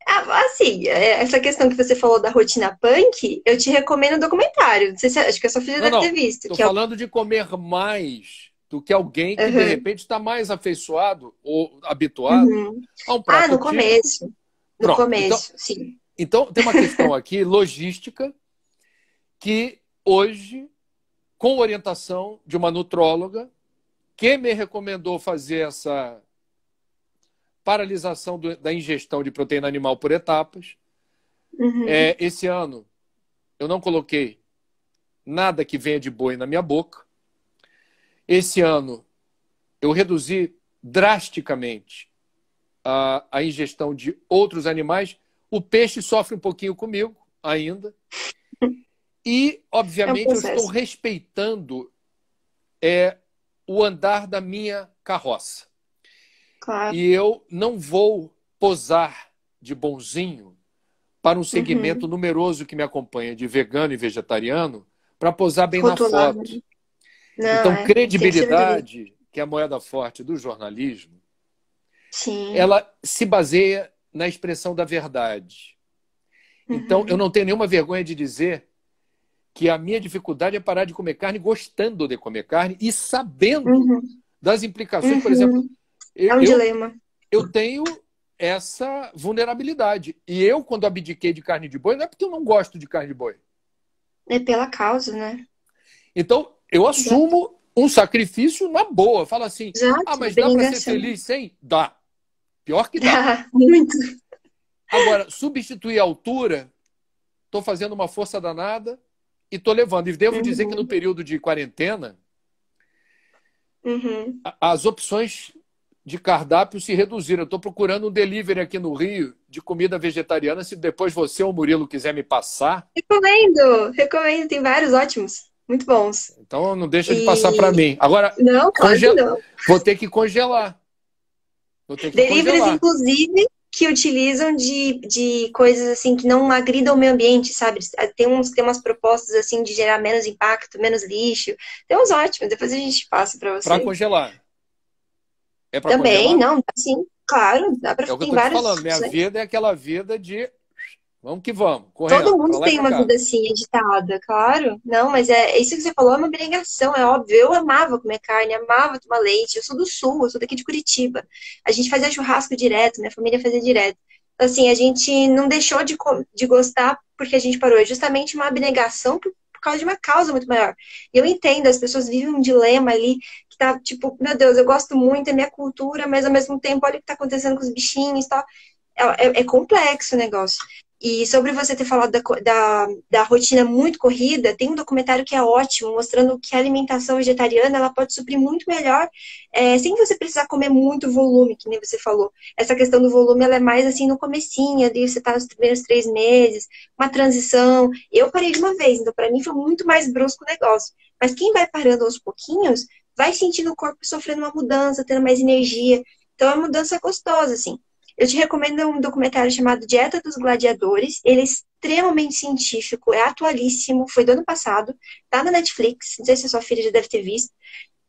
Ah, assim, é, essa questão que você falou da rotina punk, eu te recomendo o documentário. Não sei se, acho que a sua filha não, deve não, ter visto. Estou falando é o... de comer mais do que alguém que, uhum. de repente, está mais afeiçoado ou habituado uhum. a um prato Ah, no começo. No Pronto, começo, então, sim. Então, tem uma questão aqui, logística, que hoje, com orientação de uma nutróloga, que me recomendou fazer essa paralisação do, da ingestão de proteína animal por etapas. Uhum. É, esse ano, eu não coloquei nada que venha de boi na minha boca. Esse ano, eu reduzi drasticamente a, a ingestão de outros animais. O peixe sofre um pouquinho comigo ainda. E, obviamente, é um eu estou respeitando é, o andar da minha carroça. Claro. E eu não vou posar de bonzinho para um segmento uhum. numeroso que me acompanha de vegano e vegetariano para posar bem na foto. Não, então, é, credibilidade, que, que é a moeda forte do jornalismo, Sim. ela se baseia na expressão da verdade. Então, uhum. eu não tenho nenhuma vergonha de dizer que a minha dificuldade é parar de comer carne gostando de comer carne e sabendo uhum. das implicações. Por exemplo, uhum. Eu, é um dilema. Eu tenho essa vulnerabilidade. E eu, quando abdiquei de carne de boi, não é porque eu não gosto de carne de boi. É pela causa, né? Então, eu assumo Exato. um sacrifício na boa. Fala assim, Exato, ah, mas dá para ser feliz sem? Dá. Pior que dá. muito. Agora, substituir a altura, estou fazendo uma força danada e estou levando. E devo uhum. dizer que no período de quarentena, uhum. as opções de cardápio se reduziram. Eu estou procurando um delivery aqui no Rio de comida vegetariana. Se depois você ou o Murilo quiser me passar. Recomendo, recomendo. Tem vários ótimos, muito bons. Então não deixa e... de passar para mim. Agora, não, claro não. vou ter que congelar. Vou ter que Deliveries, congelar. inclusive, que utilizam de, de coisas assim que não agridam o meio ambiente, sabe? Tem, uns, tem umas propostas assim de gerar menos impacto, menos lixo. Tem uns ótimos, depois a gente passa para você. Para congelar. É Também, congelar? não, sim, claro, dá para É o que eu tô te falando, minha né? vida é aquela vida de vamos que vamos. Correndo, Todo mundo tem uma cá. vida assim, editada, claro. Não, mas é isso que você falou é uma obrigação, é óbvio. Eu amava comer carne, amava tomar leite. Eu sou do sul, eu sou daqui de Curitiba. A gente fazia churrasco direto, minha família fazia direto. Então, assim, a gente não deixou de, de gostar porque a gente parou. É justamente uma abnegação por causa de uma causa muito maior. E eu entendo, as pessoas vivem um dilema ali que tá, tipo, meu Deus, eu gosto muito, é minha cultura, mas ao mesmo tempo, olha o que tá acontecendo com os bichinhos e tal. É, é, é complexo o negócio. E sobre você ter falado da, da, da, rotina muito corrida, tem um documentário que é ótimo, mostrando que a alimentação vegetariana ela pode suprir muito melhor, é, sem você precisar comer muito volume, que nem você falou. Essa questão do volume ela é mais assim no comecinho, ali você tá nos primeiros três meses, uma transição. Eu parei de uma vez, então para mim foi muito mais brusco o negócio. Mas quem vai parando aos pouquinhos, vai sentindo o corpo sofrendo uma mudança, tendo mais energia. Então é uma mudança gostosa, assim. Eu te recomendo um documentário chamado Dieta dos Gladiadores. Ele é extremamente científico, é atualíssimo, foi do ano passado, tá na Netflix, não sei se a sua filha já deve ter visto.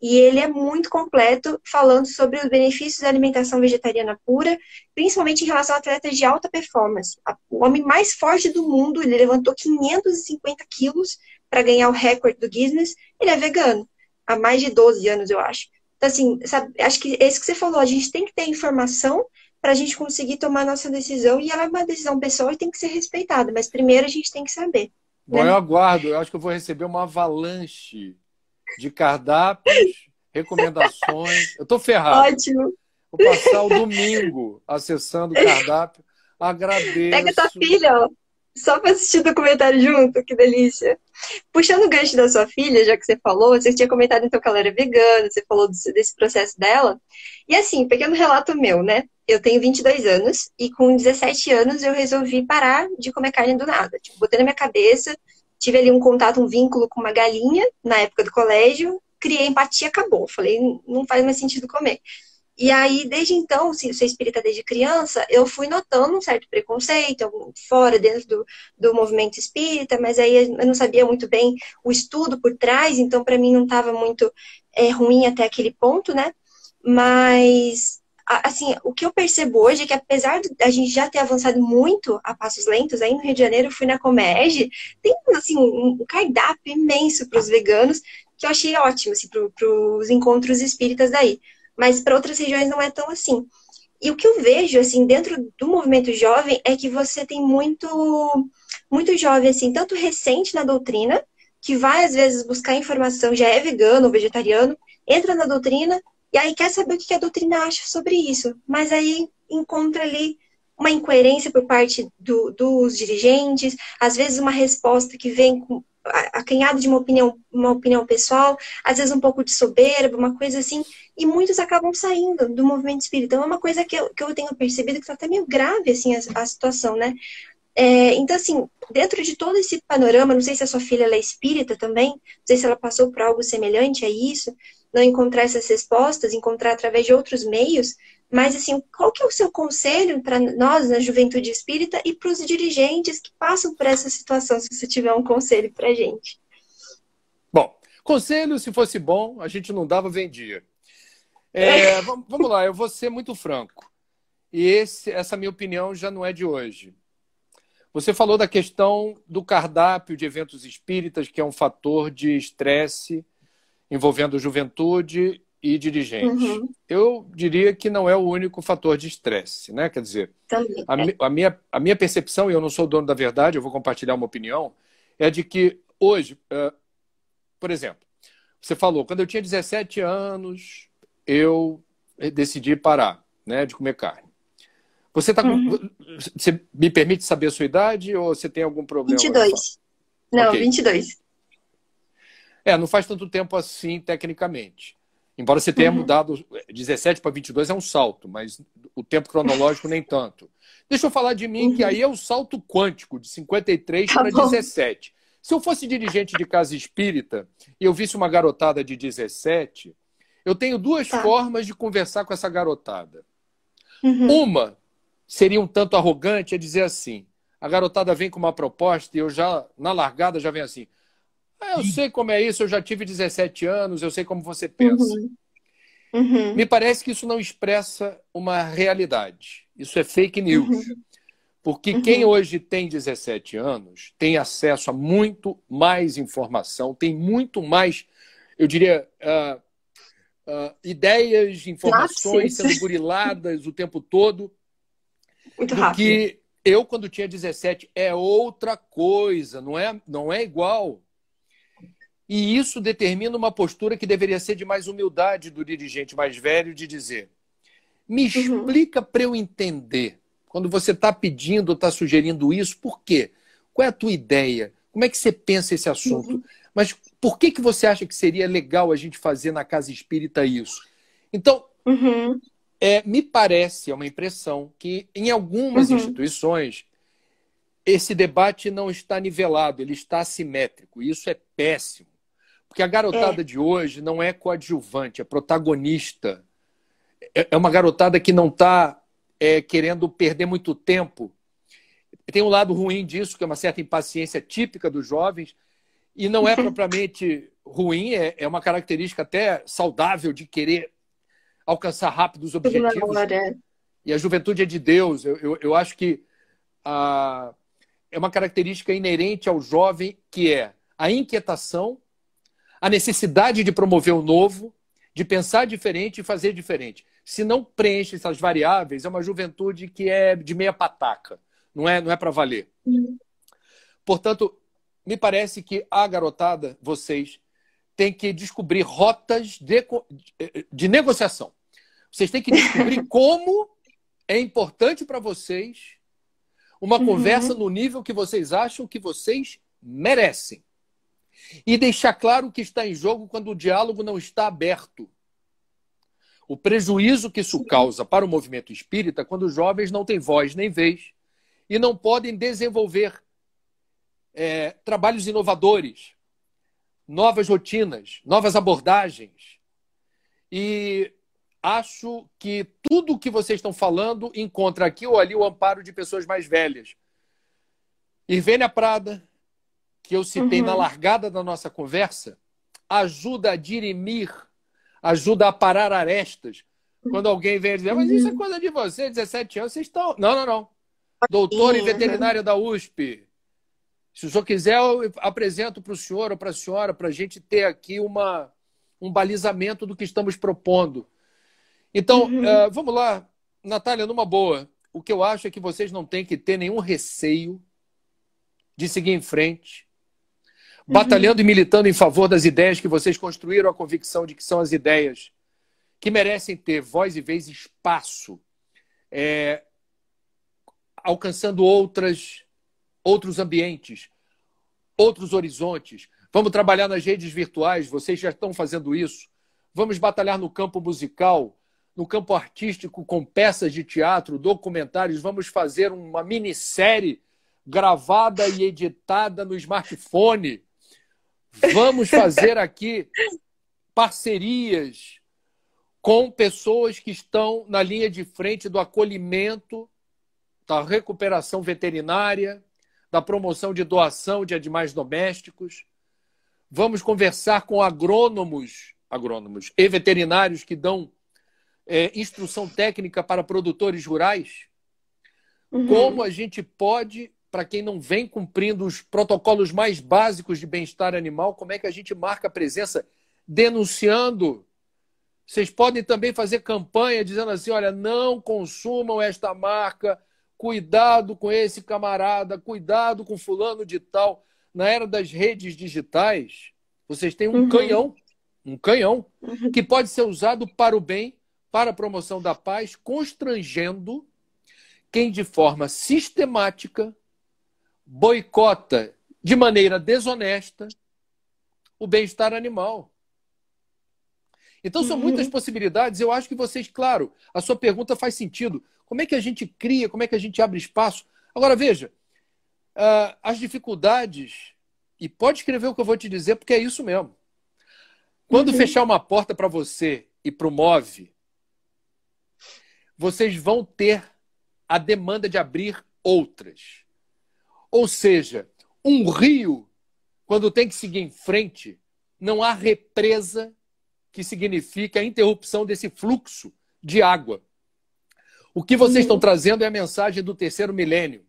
E ele é muito completo, falando sobre os benefícios da alimentação vegetariana pura, principalmente em relação a atletas de alta performance. O homem mais forte do mundo, ele levantou 550 quilos para ganhar o recorde do Guinness, ele é vegano há mais de 12 anos, eu acho. Então, assim, sabe, acho que esse que você falou, a gente tem que ter informação para a gente conseguir tomar a nossa decisão, e ela é uma decisão pessoal e tem que ser respeitada, mas primeiro a gente tem que saber. Bom, né? eu aguardo, eu acho que eu vou receber uma avalanche de cardápios, recomendações. Eu estou ferrado. Ótimo. Vou passar o domingo acessando o cardápio. Agradeço. Pega tua filha, ó só para assistir o documentário junto, que delícia. Puxando o gancho da sua filha, já que você falou, você tinha comentado então que ela era vegana, você falou desse, desse processo dela. E assim, pequeno relato meu, né? Eu tenho 22 anos e com 17 anos eu resolvi parar de comer carne do nada. Tipo, botei na minha cabeça, tive ali um contato, um vínculo com uma galinha na época do colégio, criei empatia, acabou. Falei, não faz mais sentido comer. E aí, desde então, se sou espírita desde criança, eu fui notando um certo preconceito, fora, dentro do, do movimento espírita, mas aí eu não sabia muito bem o estudo por trás, então para mim não estava muito é, ruim até aquele ponto, né? Mas assim, o que eu percebo hoje é que apesar de a gente já ter avançado muito a passos lentos, aí no Rio de Janeiro eu fui na Comerge, tem assim um cardápio imenso para os veganos que eu achei ótimo assim, para os encontros espíritas daí. Mas para outras regiões não é tão assim. E o que eu vejo assim dentro do movimento jovem é que você tem muito muito jovem assim, tanto recente na doutrina, que vai às vezes buscar informação, já é vegano ou vegetariano, entra na doutrina e aí quer saber o que a doutrina acha sobre isso, mas aí encontra ali uma incoerência por parte do, dos dirigentes, às vezes uma resposta que vem com acanhada de uma opinião, uma opinião pessoal, às vezes um pouco de soberba, uma coisa assim, e muitos acabam saindo do movimento espírita. Então, é uma coisa que eu, que eu tenho percebido que está até meio grave assim, a, a situação, né? É, então, assim, dentro de todo esse panorama, não sei se a sua filha é espírita também, não sei se ela passou por algo semelhante a isso, não encontrar essas respostas, encontrar através de outros meios, mas assim, qual que é o seu conselho para nós na juventude espírita e para os dirigentes que passam por essa situação, se você tiver um conselho para a gente? Bom, conselho, se fosse bom, a gente não dava, vendia. É, vamos lá, eu vou ser muito franco. E esse, essa minha opinião já não é de hoje. Você falou da questão do cardápio de eventos espíritas, que é um fator de estresse envolvendo juventude e dirigente. Uhum. Eu diria que não é o único fator de estresse, né? Quer dizer, a, é. a, minha, a minha percepção, e eu não sou dono da verdade, eu vou compartilhar uma opinião, é de que hoje, uh, por exemplo, você falou, quando eu tinha 17 anos, eu decidi parar né, de comer carne. Você tá com, uhum. Você me permite saber a sua idade ou você tem algum problema? 22. Não, okay. 22. É, não faz tanto tempo assim, tecnicamente. Embora você tenha uhum. mudado 17 para 22 é um salto, mas o tempo cronológico nem tanto. Deixa eu falar de mim, uhum. que aí é o salto quântico, de 53 tá para 17. Se eu fosse dirigente de casa espírita e eu visse uma garotada de 17, eu tenho duas tá. formas de conversar com essa garotada. Uhum. Uma seria um tanto arrogante, é dizer assim: a garotada vem com uma proposta e eu já, na largada, já vem assim: eu sei como é isso, eu já tive 17 anos, eu sei como você pensa. Uhum. Uhum. Me parece que isso não expressa uma realidade. Isso é fake news. Uhum. Porque uhum. quem hoje tem 17 anos tem acesso a muito mais informação, tem muito mais, eu diria, uh, uh, ideias, informações sendo buriladas o tempo todo. Muito do rápido. que eu, quando tinha 17, é outra coisa, não é, não é igual. E isso determina uma postura que deveria ser de mais humildade do dirigente mais velho, de dizer: me uhum. explica uhum. para eu entender. Quando você está pedindo, está sugerindo isso, por quê? Qual é a tua ideia? Como é que você pensa esse assunto? Uhum. Mas por que, que você acha que seria legal a gente fazer na casa espírita isso? Então, uhum. é, me parece, é uma impressão, que em algumas uhum. instituições esse debate não está nivelado, ele está assimétrico. E isso é péssimo. Porque a garotada é. de hoje não é coadjuvante, é protagonista. É, é uma garotada que não está é, querendo perder muito tempo. Tem um lado ruim disso, que é uma certa impaciência típica dos jovens, e não é propriamente ruim, é, é uma característica até saudável de querer alcançar rápido os objetivos. E a juventude é de Deus. Eu, eu, eu acho que a, é uma característica inerente ao jovem que é a inquietação a necessidade de promover o novo, de pensar diferente e fazer diferente. Se não preenche essas variáveis, é uma juventude que é de meia pataca, não é, não é para valer. Portanto, me parece que a garotada, vocês, têm que descobrir rotas de, de negociação. Vocês têm que descobrir como é importante para vocês uma uhum. conversa no nível que vocês acham que vocês merecem. E deixar claro o que está em jogo quando o diálogo não está aberto. O prejuízo que isso causa para o movimento espírita quando os jovens não têm voz nem vez e não podem desenvolver é, trabalhos inovadores, novas rotinas, novas abordagens. E acho que tudo o que vocês estão falando encontra aqui ou ali o amparo de pessoas mais velhas. Irvênia Prada, que eu citei uhum. na largada da nossa conversa, ajuda a dirimir, ajuda a parar arestas, Quando alguém vem dizer, mas isso é coisa de você, 17 anos, vocês estão. Não, não, não. Doutor em veterinária da USP. Se o senhor quiser, eu apresento para o senhor ou para a senhora, para a gente ter aqui uma, um balizamento do que estamos propondo. Então, uhum. uh, vamos lá. Natália, numa boa. O que eu acho é que vocês não têm que ter nenhum receio de seguir em frente, uhum. batalhando e militando em favor das ideias que vocês construíram a convicção de que são as ideias que merecem ter voz e vez espaço, é, alcançando outras, outros ambientes, outros horizontes. Vamos trabalhar nas redes virtuais, vocês já estão fazendo isso. Vamos batalhar no campo musical, no campo artístico, com peças de teatro, documentários. Vamos fazer uma minissérie gravada e editada no smartphone. Vamos fazer aqui parcerias com pessoas que estão na linha de frente do acolhimento, da recuperação veterinária, da promoção de doação de animais domésticos. Vamos conversar com agrônomos, agrônomos e veterinários que dão é, instrução técnica para produtores rurais. Uhum. Como a gente pode para quem não vem cumprindo os protocolos mais básicos de bem-estar animal, como é que a gente marca a presença denunciando? Vocês podem também fazer campanha dizendo assim: olha, não consumam esta marca, cuidado com esse camarada, cuidado com fulano de tal. Na era das redes digitais, vocês têm um uhum. canhão, um canhão, uhum. que pode ser usado para o bem, para a promoção da paz, constrangendo quem de forma sistemática boicota de maneira desonesta o bem-estar animal. Então, são muitas uhum. possibilidades. Eu acho que vocês, claro, a sua pergunta faz sentido. Como é que a gente cria, como é que a gente abre espaço? Agora, veja, uh, as dificuldades, e pode escrever o que eu vou te dizer, porque é isso mesmo. Quando uhum. fechar uma porta para você e para o MOVE, vocês vão ter a demanda de abrir outras. Ou seja, um rio, quando tem que seguir em frente, não há represa que significa a interrupção desse fluxo de água. O que vocês estão trazendo é a mensagem do terceiro milênio.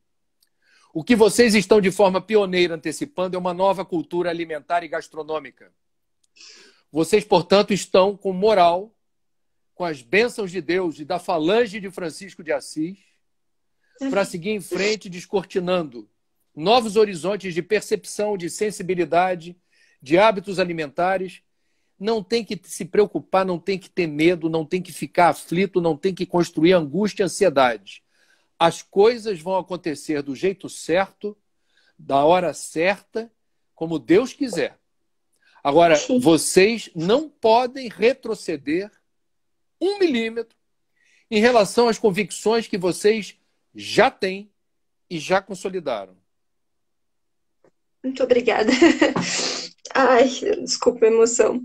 O que vocês estão de forma pioneira antecipando é uma nova cultura alimentar e gastronômica. Vocês, portanto, estão com moral, com as bênçãos de Deus e da falange de Francisco de Assis, para seguir em frente, descortinando novos horizontes de percepção, de sensibilidade, de hábitos alimentares. Não tem que se preocupar, não tem que ter medo, não tem que ficar aflito, não tem que construir angústia e ansiedade. As coisas vão acontecer do jeito certo, da hora certa, como Deus quiser. Agora, Sim. vocês não podem retroceder um milímetro em relação às convicções que vocês já têm e já consolidaram. Muito obrigada. Ai, desculpa a emoção.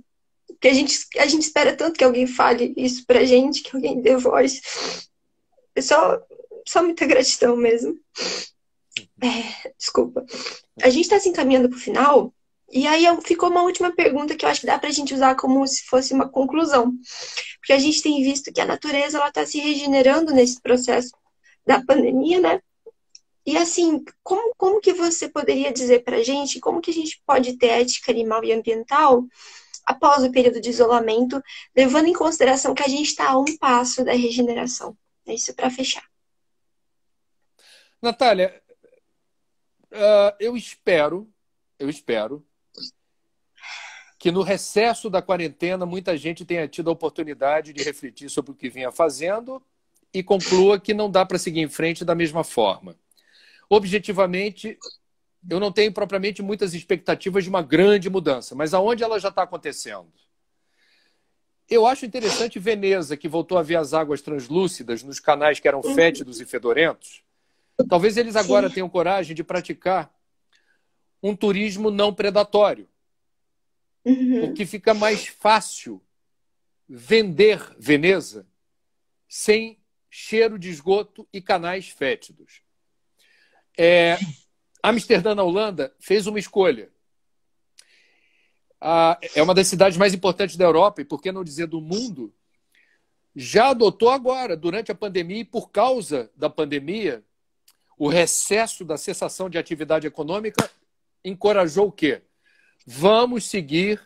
Porque a gente, a gente espera tanto que alguém fale isso pra gente, que alguém dê voz. É só, só muita gratidão mesmo. É, desculpa. A gente está se encaminhando para o final, e aí ficou uma última pergunta que eu acho que dá para a gente usar como se fosse uma conclusão. Porque a gente tem visto que a natureza está se regenerando nesse processo da pandemia, né? E assim, como, como que você poderia dizer para a gente como que a gente pode ter ética animal e ambiental após o período de isolamento, levando em consideração que a gente está a um passo da regeneração? É isso para fechar. Natália, uh, eu espero, eu espero que no recesso da quarentena muita gente tenha tido a oportunidade de refletir sobre o que vinha fazendo e conclua que não dá para seguir em frente da mesma forma objetivamente, eu não tenho propriamente muitas expectativas de uma grande mudança, mas aonde ela já está acontecendo? Eu acho interessante Veneza, que voltou a ver as águas translúcidas nos canais que eram fétidos e fedorentos. Talvez eles agora Sim. tenham coragem de praticar um turismo não predatório. Uhum. Porque fica mais fácil vender Veneza sem cheiro de esgoto e canais fétidos. É, Amsterdã, na Holanda, fez uma escolha. É uma das cidades mais importantes da Europa, e por que não dizer do mundo, já adotou agora, durante a pandemia e por causa da pandemia, o recesso da cessação de atividade econômica encorajou o quê? Vamos seguir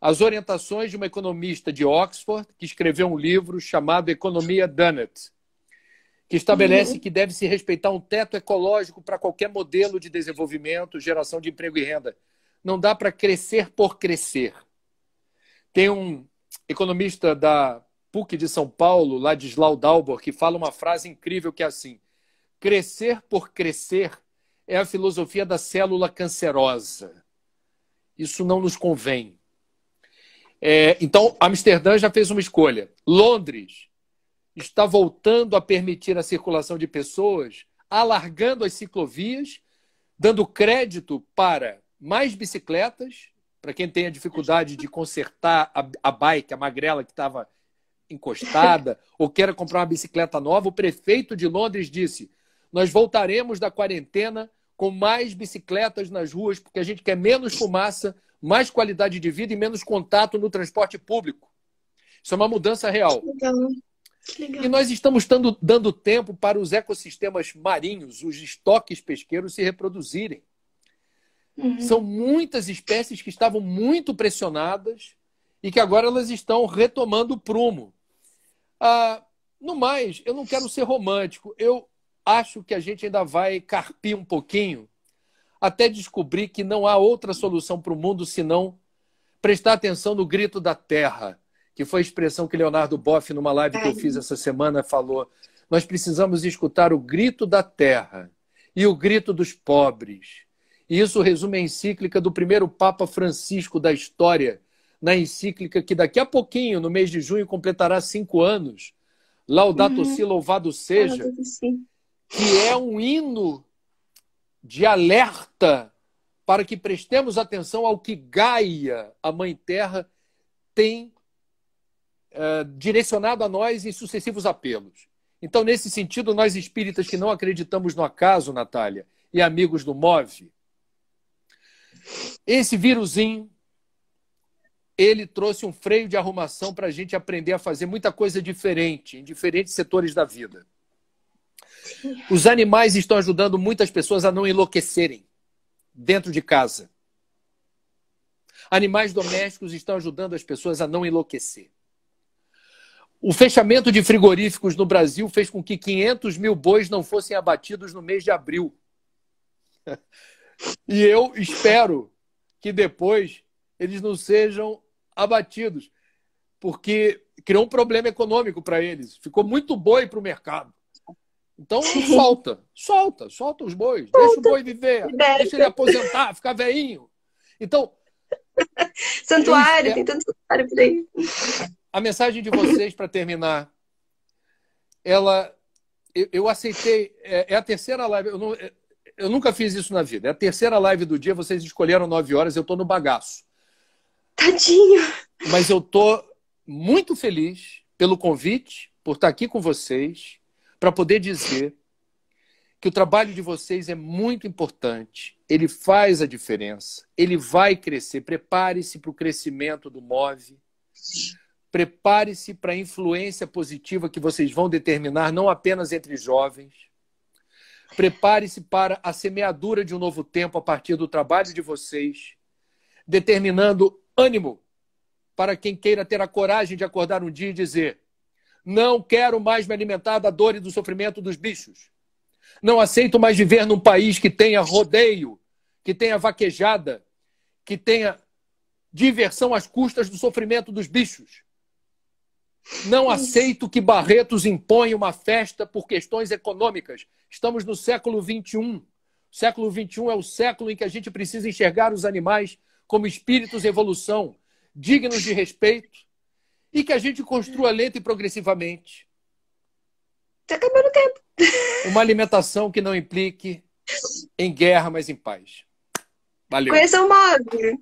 as orientações de uma economista de Oxford que escreveu um livro chamado Economia Dunnett, que estabelece uhum. que deve se respeitar um teto ecológico para qualquer modelo de desenvolvimento, geração de emprego e renda. Não dá para crescer por crescer. Tem um economista da PUC de São Paulo, Ladislau Dalbor, que fala uma frase incrível que é assim: crescer por crescer é a filosofia da célula cancerosa. Isso não nos convém. É, então, Amsterdã já fez uma escolha. Londres está voltando a permitir a circulação de pessoas, alargando as ciclovias, dando crédito para mais bicicletas, para quem tem a dificuldade de consertar a, a bike, a magrela que estava encostada, ou queira comprar uma bicicleta nova. O prefeito de Londres disse: Nós voltaremos da quarentena com mais bicicletas nas ruas, porque a gente quer menos fumaça, mais qualidade de vida e menos contato no transporte público. Isso é uma mudança real. E nós estamos dando, dando tempo para os ecossistemas marinhos, os estoques pesqueiros se reproduzirem. Uhum. São muitas espécies que estavam muito pressionadas e que agora elas estão retomando o prumo. Ah, no mais, eu não quero ser romântico. Eu acho que a gente ainda vai carpir um pouquinho até descobrir que não há outra solução para o mundo senão prestar atenção no grito da terra, que foi a expressão que Leonardo Boff, numa live que eu fiz essa semana, falou. Nós precisamos escutar o grito da terra e o grito dos pobres. E isso resume a encíclica do primeiro Papa Francisco da história, na encíclica que daqui a pouquinho, no mês de junho, completará cinco anos. Laudato uhum. si, louvado seja. Que é um hino de alerta para que prestemos atenção ao que Gaia, a Mãe Terra, tem é, direcionado a nós em sucessivos apelos. Então, nesse sentido, nós espíritas que não acreditamos no acaso, Natália, e amigos do MOVE, esse vírusinho ele trouxe um freio de arrumação para a gente aprender a fazer muita coisa diferente em diferentes setores da vida. Os animais estão ajudando muitas pessoas a não enlouquecerem dentro de casa. Animais domésticos estão ajudando as pessoas a não enlouquecer. O fechamento de frigoríficos no Brasil fez com que 500 mil bois não fossem abatidos no mês de abril. E eu espero que depois eles não sejam abatidos, porque criou um problema econômico para eles. Ficou muito boi para o mercado. Então solta, solta, solta os bois, solta. deixa o boi viver, Liberta. deixa ele aposentar, ficar veinho. Então. Santuário, tem tanto santuário por aí. A mensagem de vocês para terminar, ela. Eu, eu aceitei. É, é, a terceira live. Eu, não, eu nunca fiz isso na vida. É a terceira live do dia, vocês escolheram nove horas, eu estou no bagaço. Tadinho! Mas eu tô muito feliz pelo convite, por estar aqui com vocês, para poder dizer que o trabalho de vocês é muito importante, ele faz a diferença, ele vai crescer. Prepare-se para o crescimento do MOVE, prepare-se para a influência positiva que vocês vão determinar, não apenas entre jovens. Prepare-se para a semeadura de um novo tempo a partir do trabalho de vocês, determinando ânimo para quem queira ter a coragem de acordar um dia e dizer: Não quero mais me alimentar da dor e do sofrimento dos bichos. Não aceito mais viver num país que tenha rodeio, que tenha vaquejada, que tenha diversão às custas do sofrimento dos bichos. Não aceito que Barretos imponha uma festa por questões econômicas. Estamos no século XXI. O século XXI é o século em que a gente precisa enxergar os animais como espíritos em evolução, dignos de respeito, e que a gente construa lento e progressivamente. Está acabando o tempo. Uma alimentação que não implique em guerra, mas em paz. Valeu. Conheça o Mogli.